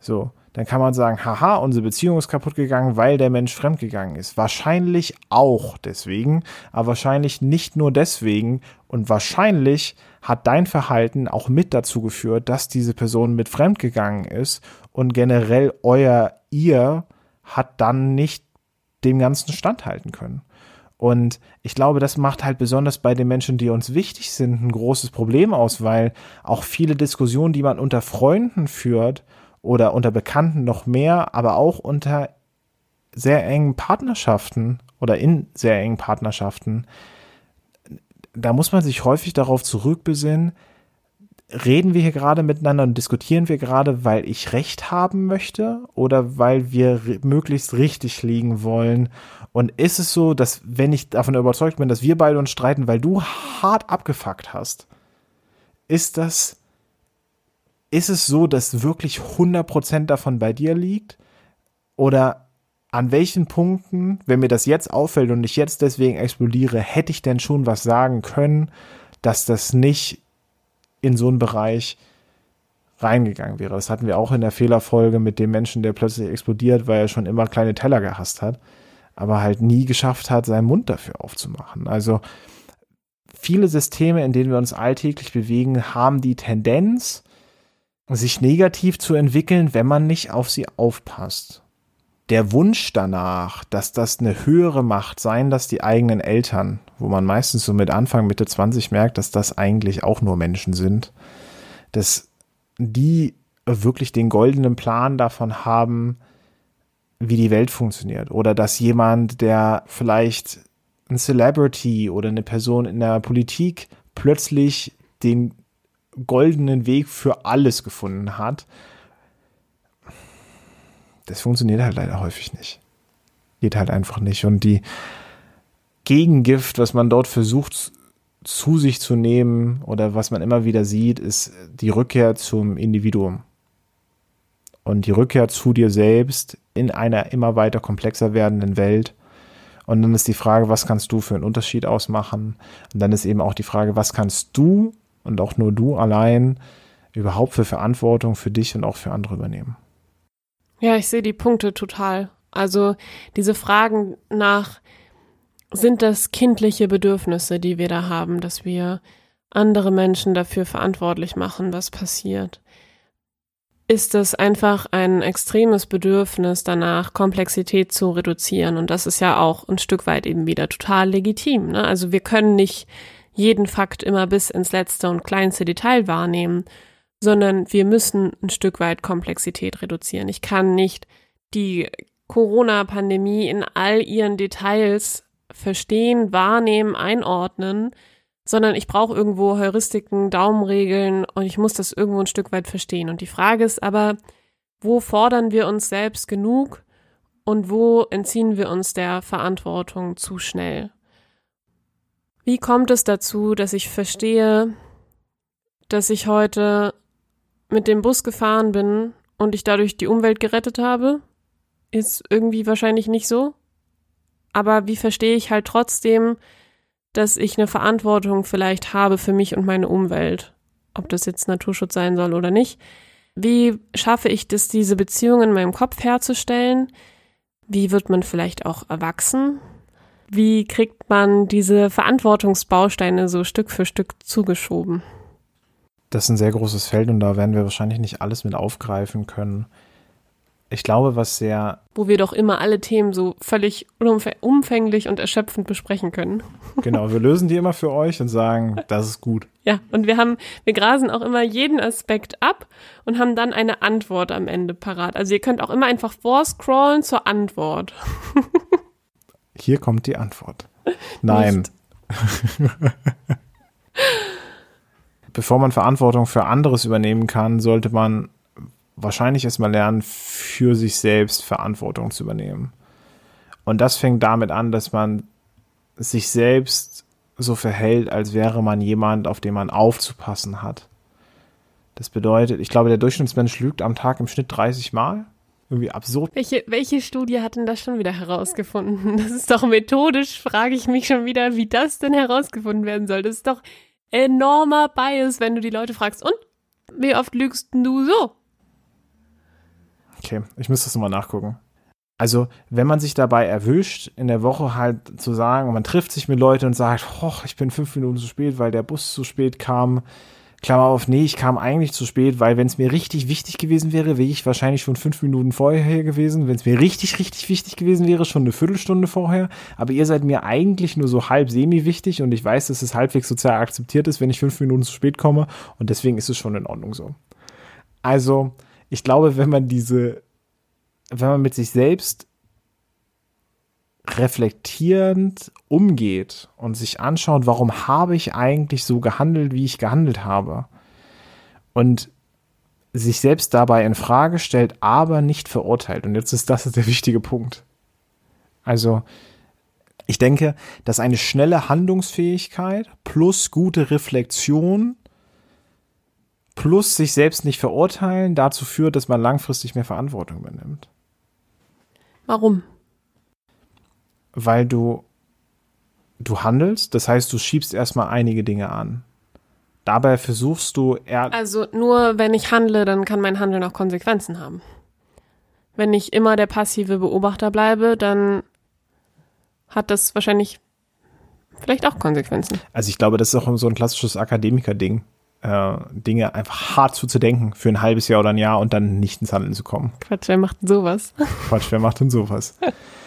So, dann kann man sagen, haha, unsere Beziehung ist kaputt gegangen, weil der Mensch fremdgegangen ist. Wahrscheinlich auch deswegen, aber wahrscheinlich nicht nur deswegen und wahrscheinlich hat dein Verhalten auch mit dazu geführt, dass diese Person mit fremdgegangen ist und generell euer ihr hat dann nicht dem Ganzen standhalten können. Und ich glaube, das macht halt besonders bei den Menschen, die uns wichtig sind, ein großes Problem aus, weil auch viele Diskussionen, die man unter Freunden führt oder unter Bekannten noch mehr, aber auch unter sehr engen Partnerschaften oder in sehr engen Partnerschaften, da muss man sich häufig darauf zurückbesinnen, reden wir hier gerade miteinander und diskutieren wir gerade, weil ich Recht haben möchte oder weil wir möglichst richtig liegen wollen? Und ist es so, dass wenn ich davon überzeugt bin, dass wir beide uns streiten, weil du hart abgefuckt hast, ist das, ist es so, dass wirklich 100% davon bei dir liegt? Oder an welchen Punkten, wenn mir das jetzt auffällt und ich jetzt deswegen explodiere, hätte ich denn schon was sagen können, dass das nicht in so einen Bereich reingegangen wäre. Das hatten wir auch in der Fehlerfolge mit dem Menschen, der plötzlich explodiert, weil er schon immer kleine Teller gehasst hat, aber halt nie geschafft hat, seinen Mund dafür aufzumachen. Also viele Systeme, in denen wir uns alltäglich bewegen, haben die Tendenz, sich negativ zu entwickeln, wenn man nicht auf sie aufpasst. Der Wunsch danach, dass das eine höhere Macht seien, dass die eigenen Eltern wo man meistens so mit Anfang, Mitte 20 merkt, dass das eigentlich auch nur Menschen sind, dass die wirklich den goldenen Plan davon haben, wie die Welt funktioniert. Oder dass jemand, der vielleicht ein Celebrity oder eine Person in der Politik plötzlich den goldenen Weg für alles gefunden hat. Das funktioniert halt leider häufig nicht. Geht halt einfach nicht. Und die Gegengift, was man dort versucht zu sich zu nehmen oder was man immer wieder sieht, ist die Rückkehr zum Individuum. Und die Rückkehr zu dir selbst in einer immer weiter komplexer werdenden Welt. Und dann ist die Frage, was kannst du für einen Unterschied ausmachen? Und dann ist eben auch die Frage, was kannst du und auch nur du allein überhaupt für Verantwortung für dich und auch für andere übernehmen? Ja, ich sehe die Punkte total. Also diese Fragen nach, sind das kindliche Bedürfnisse, die wir da haben, dass wir andere Menschen dafür verantwortlich machen, was passiert? Ist es einfach ein extremes Bedürfnis danach, Komplexität zu reduzieren? Und das ist ja auch ein Stück weit eben wieder total legitim. Ne? Also wir können nicht jeden Fakt immer bis ins letzte und kleinste Detail wahrnehmen, sondern wir müssen ein Stück weit Komplexität reduzieren. Ich kann nicht die Corona-Pandemie in all ihren Details verstehen, wahrnehmen, einordnen, sondern ich brauche irgendwo Heuristiken, Daumenregeln und ich muss das irgendwo ein Stück weit verstehen. Und die Frage ist aber, wo fordern wir uns selbst genug und wo entziehen wir uns der Verantwortung zu schnell? Wie kommt es dazu, dass ich verstehe, dass ich heute mit dem Bus gefahren bin und ich dadurch die Umwelt gerettet habe? Ist irgendwie wahrscheinlich nicht so aber wie verstehe ich halt trotzdem, dass ich eine Verantwortung vielleicht habe für mich und meine Umwelt, ob das jetzt Naturschutz sein soll oder nicht. Wie schaffe ich das, diese Beziehung in meinem Kopf herzustellen? Wie wird man vielleicht auch erwachsen? Wie kriegt man diese Verantwortungsbausteine so Stück für Stück zugeschoben? Das ist ein sehr großes Feld und da werden wir wahrscheinlich nicht alles mit aufgreifen können ich glaube, was sehr. Wo wir doch immer alle Themen so völlig umfänglich und erschöpfend besprechen können. (laughs) Genau, wir lösen die immer für euch und sagen, das ist gut. Ja, und wir haben, wir grasen auch immer jeden Aspekt ab und haben dann eine Antwort am Ende parat. Also ihr könnt auch immer einfach vorscrollen zur Antwort. Hier kommt die Antwort. (laughs) Nein. (laughs) Bevor man Verantwortung für anderes übernehmen kann, sollte man wahrscheinlich erstmal lernen, für sich selbst Verantwortung zu übernehmen. Und das fängt damit an, dass man sich selbst so verhält, als wäre man jemand, auf den man aufzupassen hat. Das bedeutet, ich glaube, der Durchschnittsmensch lügt am Tag im Schnitt 30 Mal. Irgendwie absurd. Welche, welche Studie hat denn das schon wieder herausgefunden? Das ist doch methodisch, frage ich mich schon wieder, wie das denn herausgefunden werden soll. Das ist doch enormer Bias, wenn du die Leute fragst, und wie oft lügst du so? Okay, ich müsste das nochmal nachgucken. Also, wenn man sich dabei erwischt, in der Woche halt zu sagen, man trifft sich mit Leuten und sagt, ich bin fünf Minuten zu spät, weil der Bus zu spät kam, Klammer auf, nee, ich kam eigentlich zu spät, weil wenn es mir richtig wichtig gewesen wäre, wäre ich wahrscheinlich schon fünf Minuten vorher gewesen. Wenn es mir richtig, richtig wichtig gewesen wäre, schon eine Viertelstunde vorher. Aber ihr seid mir eigentlich nur so halb semi-wichtig und ich weiß, dass es halbwegs sozial akzeptiert ist, wenn ich fünf Minuten zu spät komme und deswegen ist es schon in Ordnung so. Also, ich glaube, wenn man diese, wenn man mit sich selbst reflektierend umgeht und sich anschaut, warum habe ich eigentlich so gehandelt, wie ich gehandelt habe und sich selbst dabei in Frage stellt, aber nicht verurteilt. Und jetzt ist das der wichtige Punkt. Also, ich denke, dass eine schnelle Handlungsfähigkeit plus gute Reflexion plus sich selbst nicht verurteilen dazu führt, dass man langfristig mehr Verantwortung übernimmt. Warum? Weil du du handelst, das heißt, du schiebst erstmal einige Dinge an. Dabei versuchst du eher Also nur wenn ich handle, dann kann mein Handeln auch Konsequenzen haben. Wenn ich immer der passive Beobachter bleibe, dann hat das wahrscheinlich vielleicht auch Konsequenzen. Also ich glaube, das ist auch so ein klassisches Akademiker-Ding. Äh, Dinge einfach hart zuzudenken für ein halbes Jahr oder ein Jahr und dann nicht ins Handeln zu kommen. Quatsch, wer macht denn sowas? Quatsch, wer macht denn sowas? (laughs)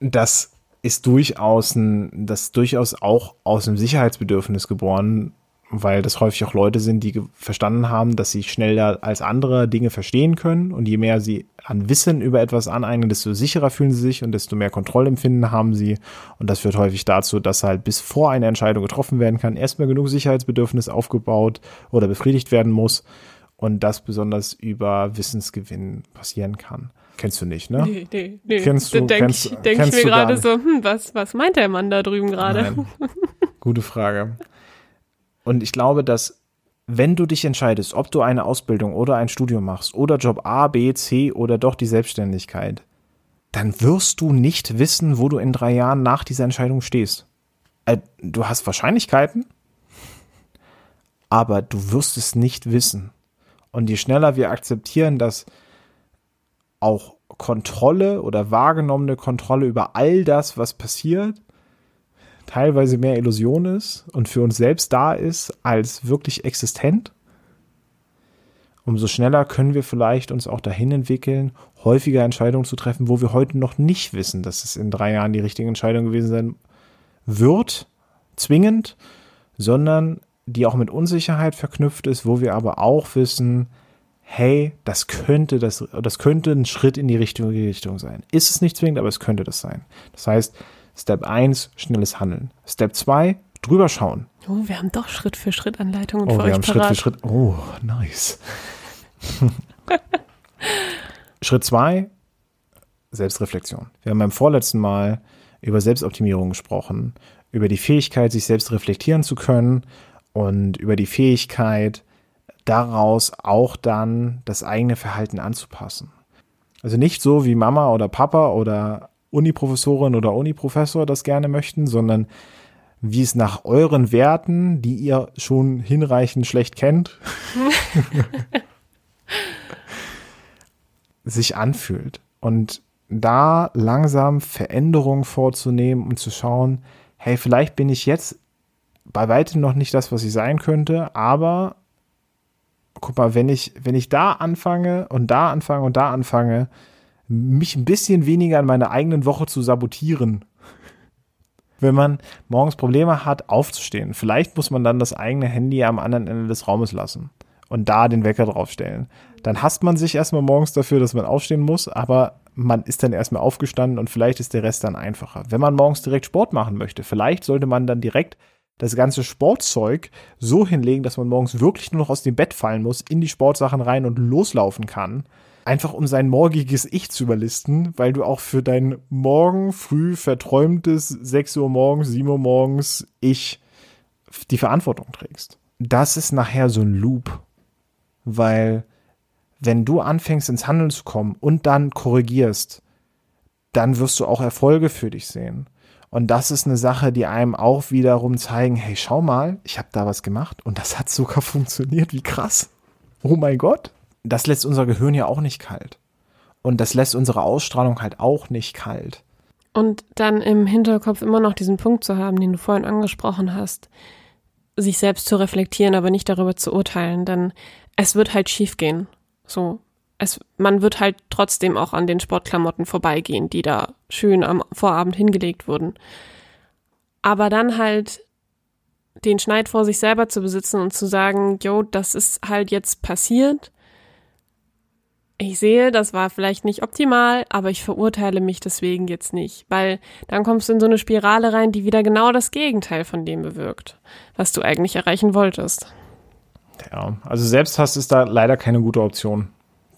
das ist durchaus ein, das durchaus auch aus einem Sicherheitsbedürfnis geboren, weil das häufig auch Leute sind, die verstanden haben, dass sie schneller als andere Dinge verstehen können. Und je mehr sie an Wissen über etwas aneignen, desto sicherer fühlen sie sich und desto mehr Kontrollempfinden haben sie. Und das führt häufig dazu, dass halt bis vor eine Entscheidung getroffen werden kann, erstmal genug Sicherheitsbedürfnis aufgebaut oder befriedigt werden muss und das besonders über Wissensgewinn passieren kann. Kennst du nicht, ne? Nee, nee, nee. Kennst du, denk kennst, ich, denk kennst ich mir gerade so, hm, was, was meint der Mann da drüben gerade? (laughs) Gute Frage. Und ich glaube, dass wenn du dich entscheidest, ob du eine Ausbildung oder ein Studium machst oder Job A, B, C oder doch die Selbstständigkeit, dann wirst du nicht wissen, wo du in drei Jahren nach dieser Entscheidung stehst. Äh, Du hast Wahrscheinlichkeiten, aber du wirst es nicht wissen. Und je schneller wir akzeptieren, dass auch Kontrolle oder wahrgenommene Kontrolle über all das, was passiert, teilweise mehr Illusion ist und für uns selbst da ist als wirklich existent, umso schneller können wir vielleicht uns auch dahin entwickeln, häufiger Entscheidungen zu treffen, wo wir heute noch nicht wissen, dass es in drei Jahren die richtige Entscheidung gewesen sein wird, zwingend, sondern die auch mit Unsicherheit verknüpft ist, wo wir aber auch wissen, hey, das könnte, das, das könnte ein Schritt in die richtige Richtung sein. Ist es nicht zwingend, aber es könnte das sein. Das heißt, Step 1, schnelles Handeln. Step 2, drüber schauen. Oh, wir haben doch Schritt für Schritt Anleitungen Oh, für wir euch haben Schritt für Schritt. Oh, nice. (laughs) Schritt 2, Selbstreflexion. Wir haben beim vorletzten Mal über Selbstoptimierung gesprochen, über die Fähigkeit, sich selbst reflektieren zu können und über die Fähigkeit, daraus auch dann das eigene Verhalten anzupassen. Also nicht so, wie Mama oder Papa oder Uniprofessorin oder Uniprofessor das gerne möchten, sondern wie es nach euren Werten, die ihr schon hinreichend schlecht kennt, (laughs) sich anfühlt. Und da langsam Veränderungen vorzunehmen und zu schauen, hey, vielleicht bin ich jetzt bei weitem noch nicht das, was ich sein könnte, aber guck mal, wenn ich, wenn ich da anfange und da anfange und da anfange, mich ein bisschen weniger an meiner eigenen Woche zu sabotieren. Wenn man morgens Probleme hat, aufzustehen, vielleicht muss man dann das eigene Handy am anderen Ende des Raumes lassen und da den Wecker draufstellen. Dann hasst man sich erstmal morgens dafür, dass man aufstehen muss, aber man ist dann erstmal aufgestanden und vielleicht ist der Rest dann einfacher. Wenn man morgens direkt Sport machen möchte, vielleicht sollte man dann direkt das ganze Sportzeug so hinlegen, dass man morgens wirklich nur noch aus dem Bett fallen muss, in die Sportsachen rein und loslaufen kann. Einfach um sein morgiges Ich zu überlisten, weil du auch für dein morgen früh verträumtes 6 Uhr morgens, 7 Uhr morgens Ich die Verantwortung trägst. Das ist nachher so ein Loop, weil wenn du anfängst ins Handeln zu kommen und dann korrigierst, dann wirst du auch Erfolge für dich sehen. Und das ist eine Sache, die einem auch wiederum zeigen, hey, schau mal, ich habe da was gemacht und das hat sogar (laughs) funktioniert, wie krass. Oh mein Gott. Das lässt unser Gehirn ja auch nicht kalt. Und das lässt unsere Ausstrahlung halt auch nicht kalt. Und dann im Hinterkopf immer noch diesen Punkt zu haben, den du vorhin angesprochen hast, sich selbst zu reflektieren, aber nicht darüber zu urteilen, denn es wird halt schief gehen. So, es, man wird halt trotzdem auch an den Sportklamotten vorbeigehen, die da schön am Vorabend hingelegt wurden. Aber dann halt den Schneid vor sich selber zu besitzen und zu sagen, jo, das ist halt jetzt passiert ich sehe, das war vielleicht nicht optimal, aber ich verurteile mich deswegen jetzt nicht, weil dann kommst du in so eine Spirale rein, die wieder genau das Gegenteil von dem bewirkt, was du eigentlich erreichen wolltest. Ja, also Selbsthass ist da leider keine gute Option.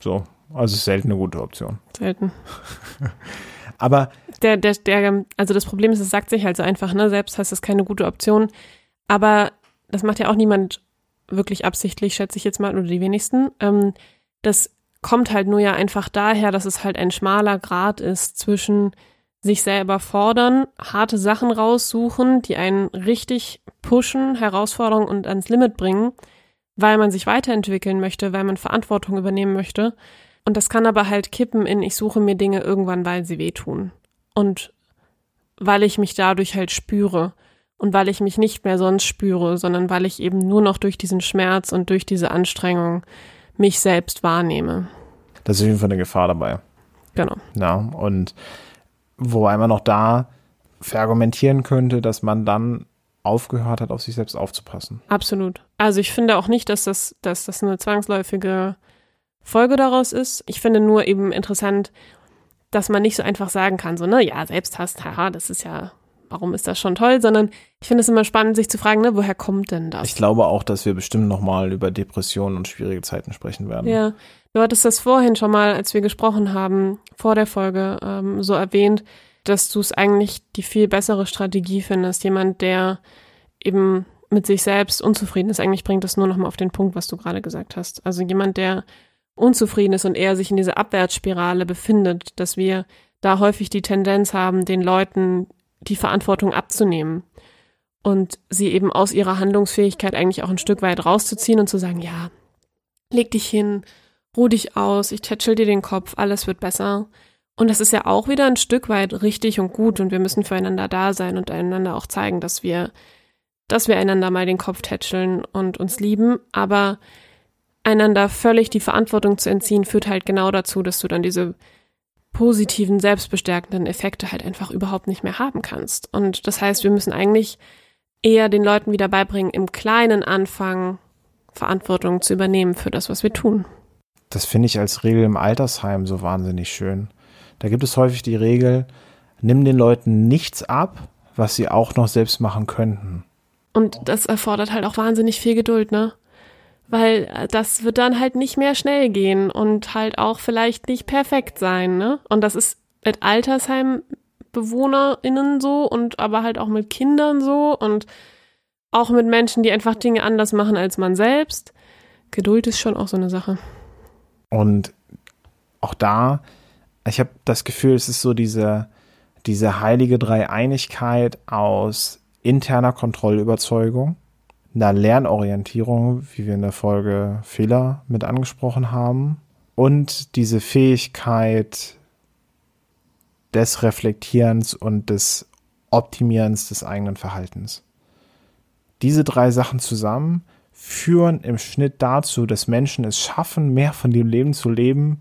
So, also selten eine gute Option. Selten. (laughs) aber der, der, der, also das Problem ist, es sagt sich halt so einfach, ne, Selbsthass ist keine gute Option, aber das macht ja auch niemand wirklich absichtlich, schätze ich jetzt mal, oder die wenigsten. Ähm, das kommt halt nur ja einfach daher, dass es halt ein schmaler Grad ist zwischen sich selber fordern, harte Sachen raussuchen, die einen richtig pushen, Herausforderungen und ans Limit bringen, weil man sich weiterentwickeln möchte, weil man Verantwortung übernehmen möchte. Und das kann aber halt kippen in, ich suche mir Dinge irgendwann, weil sie wehtun. Und weil ich mich dadurch halt spüre. Und weil ich mich nicht mehr sonst spüre, sondern weil ich eben nur noch durch diesen Schmerz und durch diese Anstrengung mich selbst wahrnehme. Das ist auf jeden Fall eine Gefahr dabei. Genau. Ja, und wobei man noch da verargumentieren könnte, dass man dann aufgehört hat, auf sich selbst aufzupassen. Absolut. Also ich finde auch nicht, dass das, dass das eine zwangsläufige Folge daraus ist. Ich finde nur eben interessant, dass man nicht so einfach sagen kann, so, ne, ja, Selbsthass, haha, das ist ja warum ist das schon toll, sondern ich finde es immer spannend, sich zu fragen, ne, woher kommt denn das? Ich glaube auch, dass wir bestimmt nochmal über Depressionen und schwierige Zeiten sprechen werden. Ja, du hattest das vorhin schon mal, als wir gesprochen haben, vor der Folge ähm, so erwähnt, dass du es eigentlich die viel bessere Strategie findest, jemand, der eben mit sich selbst unzufrieden ist. Eigentlich bringt das nur nochmal auf den Punkt, was du gerade gesagt hast. Also jemand, der unzufrieden ist und eher sich in dieser Abwärtsspirale befindet, dass wir da häufig die Tendenz haben, den Leuten die Verantwortung abzunehmen und sie eben aus ihrer Handlungsfähigkeit eigentlich auch ein Stück weit rauszuziehen und zu sagen, ja, leg dich hin, ruh dich aus, ich tätschel dir den Kopf, alles wird besser. Und das ist ja auch wieder ein Stück weit richtig und gut und wir müssen füreinander da sein und einander auch zeigen, dass wir, dass wir einander mal den Kopf tätscheln und uns lieben, aber einander völlig die Verantwortung zu entziehen, führt halt genau dazu, dass du dann diese positiven, selbstbestärkenden Effekte halt einfach überhaupt nicht mehr haben kannst. Und das heißt, wir müssen eigentlich eher den Leuten wieder beibringen, im Kleinen anfangen, Verantwortung zu übernehmen für das, was wir tun. Das finde ich als Regel im Altersheim so wahnsinnig schön. Da gibt es häufig die Regel, nimm den Leuten nichts ab, was sie auch noch selbst machen könnten. Und das erfordert halt auch wahnsinnig viel Geduld, ne? weil äh, das wird dann halt nicht mehr schnell gehen und halt auch vielleicht nicht perfekt sein, ne? Und das ist mit AltersheimbewohnerInnen so und aber halt auch mit Kindern so und auch mit Menschen, die einfach Dinge anders machen als man selbst. Geduld ist schon auch so eine Sache. Und auch da, ich habe das Gefühl, es ist so diese, diese heilige Dreieinigkeit aus interner Kontrollüberzeugung, einer Lernorientierung, wie wir in der Folge Fehler mit angesprochen haben, und diese Fähigkeit des Reflektierens und des Optimierens des eigenen Verhaltens. Diese drei Sachen zusammen führen im Schnitt dazu, dass Menschen es schaffen, mehr von dem Leben zu leben,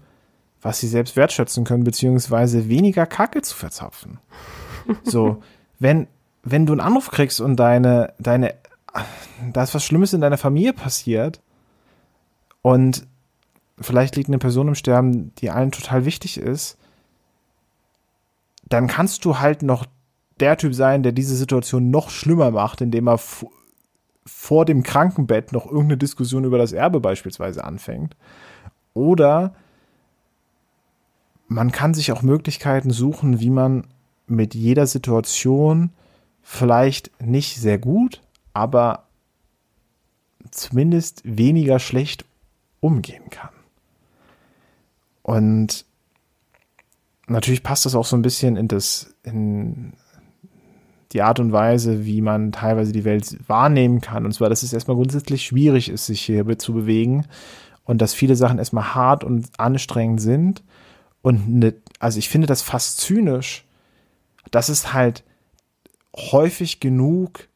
was sie selbst wertschätzen können, beziehungsweise weniger Kacke zu verzapfen. So, wenn, wenn du einen Anruf kriegst und deine, deine da ist was Schlimmes in deiner Familie passiert und vielleicht liegt eine Person im Sterben, die allen total wichtig ist, dann kannst du halt noch der Typ sein, der diese Situation noch schlimmer macht, indem er vor dem Krankenbett noch irgendeine Diskussion über das Erbe beispielsweise anfängt. Oder man kann sich auch Möglichkeiten suchen, wie man mit jeder Situation vielleicht nicht sehr gut, aber zumindest weniger schlecht umgehen kann. Und natürlich passt das auch so ein bisschen in das, in die Art und Weise, wie man teilweise die Welt wahrnehmen kann. Und zwar, dass es erstmal grundsätzlich schwierig ist, sich hier zu bewegen und dass viele Sachen erstmal hart und anstrengend sind und eine, also ich finde das fast zynisch, dass es halt häufig genug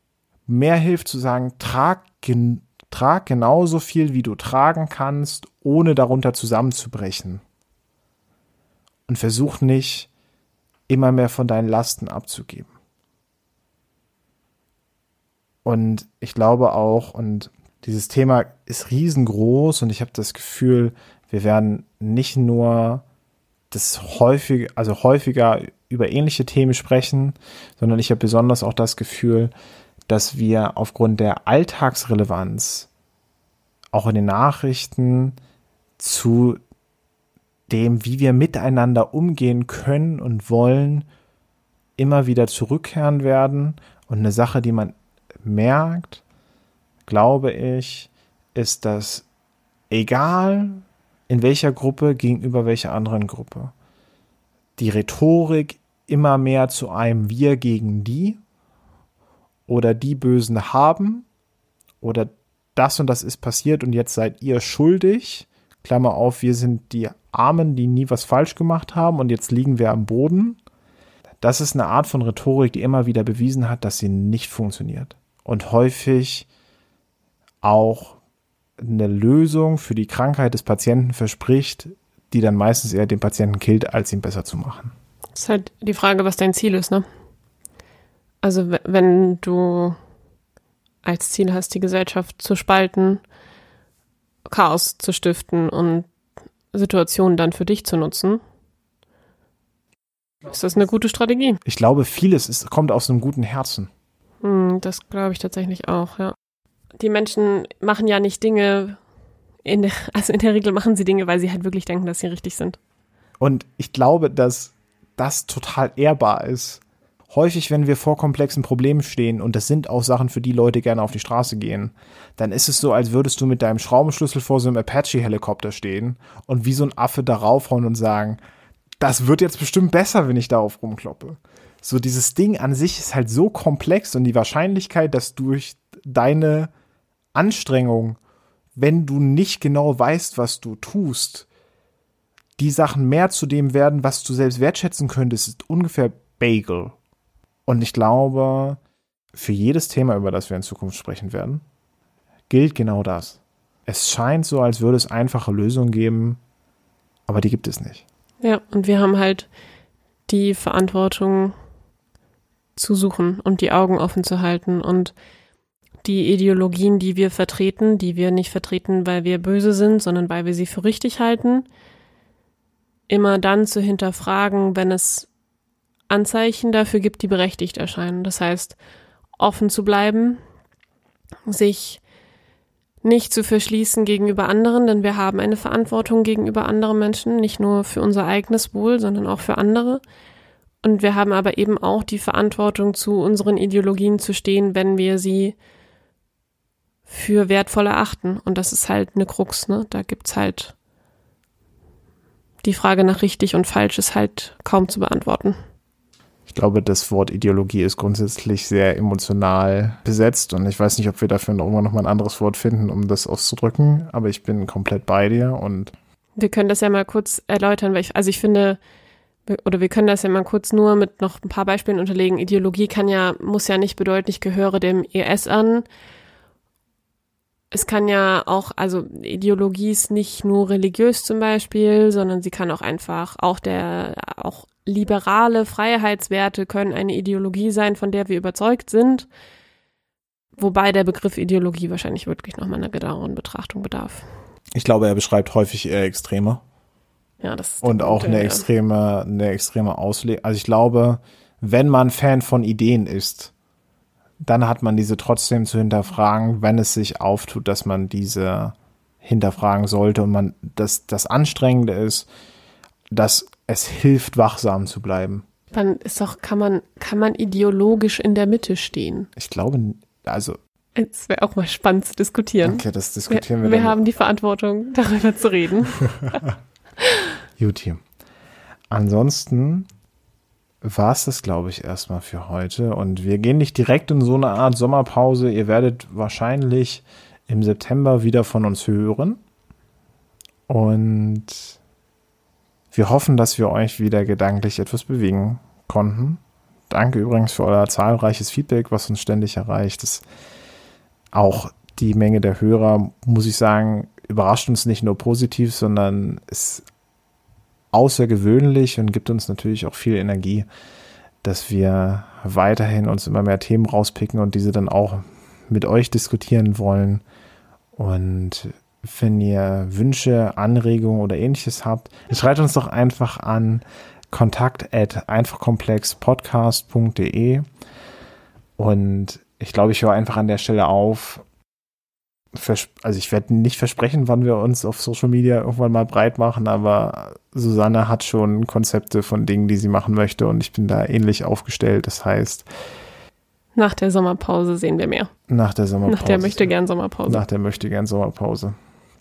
mehr hilft zu sagen, trag, gen, trag genauso viel, wie du tragen kannst, ohne darunter zusammenzubrechen. Und versuch nicht, immer mehr von deinen Lasten abzugeben. Und ich glaube auch, und dieses Thema ist riesengroß und ich habe das Gefühl, wir werden nicht nur das häufig, also häufiger über ähnliche Themen sprechen, sondern ich habe besonders auch das Gefühl, dass wir aufgrund der Alltagsrelevanz auch in den Nachrichten zu dem, wie wir miteinander umgehen können und wollen, immer wieder zurückkehren werden. Und eine Sache, die man merkt, glaube ich, ist, dass egal in welcher Gruppe gegenüber welcher anderen Gruppe, die Rhetorik immer mehr zu einem Wir gegen die oder die Bösen haben oder das und das ist passiert und jetzt seid ihr schuldig. Klammer auf, wir sind die Armen, die nie was falsch gemacht haben und jetzt liegen wir am Boden. Das ist eine Art von Rhetorik, die immer wieder bewiesen hat, dass sie nicht funktioniert und häufig auch eine Lösung für die Krankheit des Patienten verspricht, die dann meistens eher den Patienten killt, als ihn besser zu machen. Das ist halt die Frage, was dein Ziel ist, ne? Also wenn du als Ziel hast, die Gesellschaft zu spalten, Chaos zu stiften und Situationen dann für dich zu nutzen, ist das eine gute Strategie. Ich glaube, vieles ist, kommt aus einem guten Herzen. Hm, das glaube ich tatsächlich auch, ja. Die Menschen machen ja nicht Dinge, in der, (laughs) also in der Regel machen sie Dinge, weil sie halt wirklich denken, dass sie richtig sind. Und ich glaube, dass das total ehrbar ist. Häufig, wenn wir vor komplexen Problemen stehen, und das sind auch Sachen, für die Leute gerne auf die Straße gehen, dann ist es so, als würdest du mit deinem Schraubenschlüssel vor so einem Apache-Helikopter stehen und wie so ein Affe darauf hauen und sagen, das wird jetzt bestimmt besser, wenn ich darauf rumkloppe so dieses Ding an sich ist halt so komplex und die Wahrscheinlichkeit, dass durch deine Anstrengung, wenn du nicht genau weißt, was du tust, die Sachen mehr zu dem werden, was du selbst wertschätzen könntest, ist ungefähr Bagel. Und ich glaube, für jedes Thema, über das wir in Zukunft sprechen werden, gilt genau das. Es scheint so, als würde es einfache Lösungen geben, aber die gibt es nicht. Ja, und wir haben halt die Verantwortung, zu suchen und die Augen offen zu halten und die Ideologien, die wir vertreten, die wir nicht vertreten, weil wir böse sind, sondern weil wir sie für richtig halten, immer dann zu hinterfragen, wenn es Anzeichen dafür gibt, die berechtigt erscheinen. Das heißt, offen zu bleiben, sich nicht zu verschließen gegenüber anderen, denn wir haben eine Verantwortung gegenüber anderen Menschen, nicht nur für unser eigenes Wohl, sondern auch für andere. Und wir haben aber eben auch die Verantwortung, zu unseren Ideologien zu stehen, wenn wir sie für wertvoll erachten. Und das ist halt eine Krux, ne? Da gibt's halt die Frage nach richtig und falsch ist halt kaum zu beantworten. Ich glaube, das Wort Ideologie ist grundsätzlich sehr emotional besetzt und ich weiß nicht, ob wir dafür irgendwann noch mal ein anderes Wort finden, um das auszudrücken, aber ich bin komplett bei dir und wir können das ja mal kurz erläutern, weil ich, also ich finde, oder wir können das ja mal kurz nur mit noch ein paar Beispielen unterlegen. Ideologie kann ja, muss ja nicht bedeuten, ich gehöre dem ES an. Es kann ja auch, also Ideologie ist nicht nur religiös zum Beispiel, sondern sie kann auch einfach, auch der, auch liberale Freiheitswerte können eine Ideologie sein, von der wir überzeugt sind. Wobei der Begriff Ideologie wahrscheinlich wirklich nochmal einer genaueren Betrachtung bedarf. Ich glaube, er beschreibt häufig eher Extreme. Ja, das und auch eine extreme, eine extreme Auslegung. Also ich glaube, wenn man Fan von Ideen ist, dann hat man diese trotzdem zu hinterfragen, wenn es sich auftut, dass man diese hinterfragen sollte und man das, das Anstrengende ist, dass es hilft, wachsam zu bleiben. Dann ist doch, kann man, kann man ideologisch in der Mitte stehen. Ich glaube, also. Es wäre auch mal spannend zu diskutieren. Okay, das diskutieren wir. Wir, wir haben die Verantwortung, darüber zu reden. (laughs) Juti. Ansonsten war es das, glaube ich, erstmal für heute. Und wir gehen nicht direkt in so eine Art Sommerpause. Ihr werdet wahrscheinlich im September wieder von uns hören. Und Wir hoffen, dass wir euch wieder gedanklich etwas bewegen konnten. Danke übrigens für euer zahlreiches Feedback, was uns ständig erreicht. Das auch die Menge der Hörer, muss ich sagen, überrascht uns nicht nur positiv, sondern ist außergewöhnlich und gibt uns natürlich auch viel Energie, dass wir weiterhin uns immer mehr Themen rauspicken und diese dann auch mit euch diskutieren wollen. Und wenn ihr Wünsche, Anregungen oder ähnliches habt, schreibt uns doch einfach an kontakt at einfachkomplexpodcast.de und ich glaube, ich höre einfach an der Stelle auf. Also ich werde nicht versprechen, wann wir uns auf Social Media irgendwann mal breit machen, aber Susanne hat schon Konzepte von Dingen, die sie machen möchte und ich bin da ähnlich aufgestellt. Das heißt, nach der Sommerpause sehen wir mehr. Nach der Sommerpause. Nach der möchte gern Sommerpause. Nach der möchte gern Sommerpause.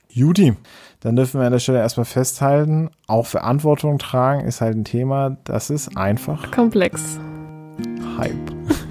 Judy, dann dürfen wir an der Stelle erstmal festhalten, auch Verantwortung tragen ist halt ein Thema, das ist einfach komplex. Hype.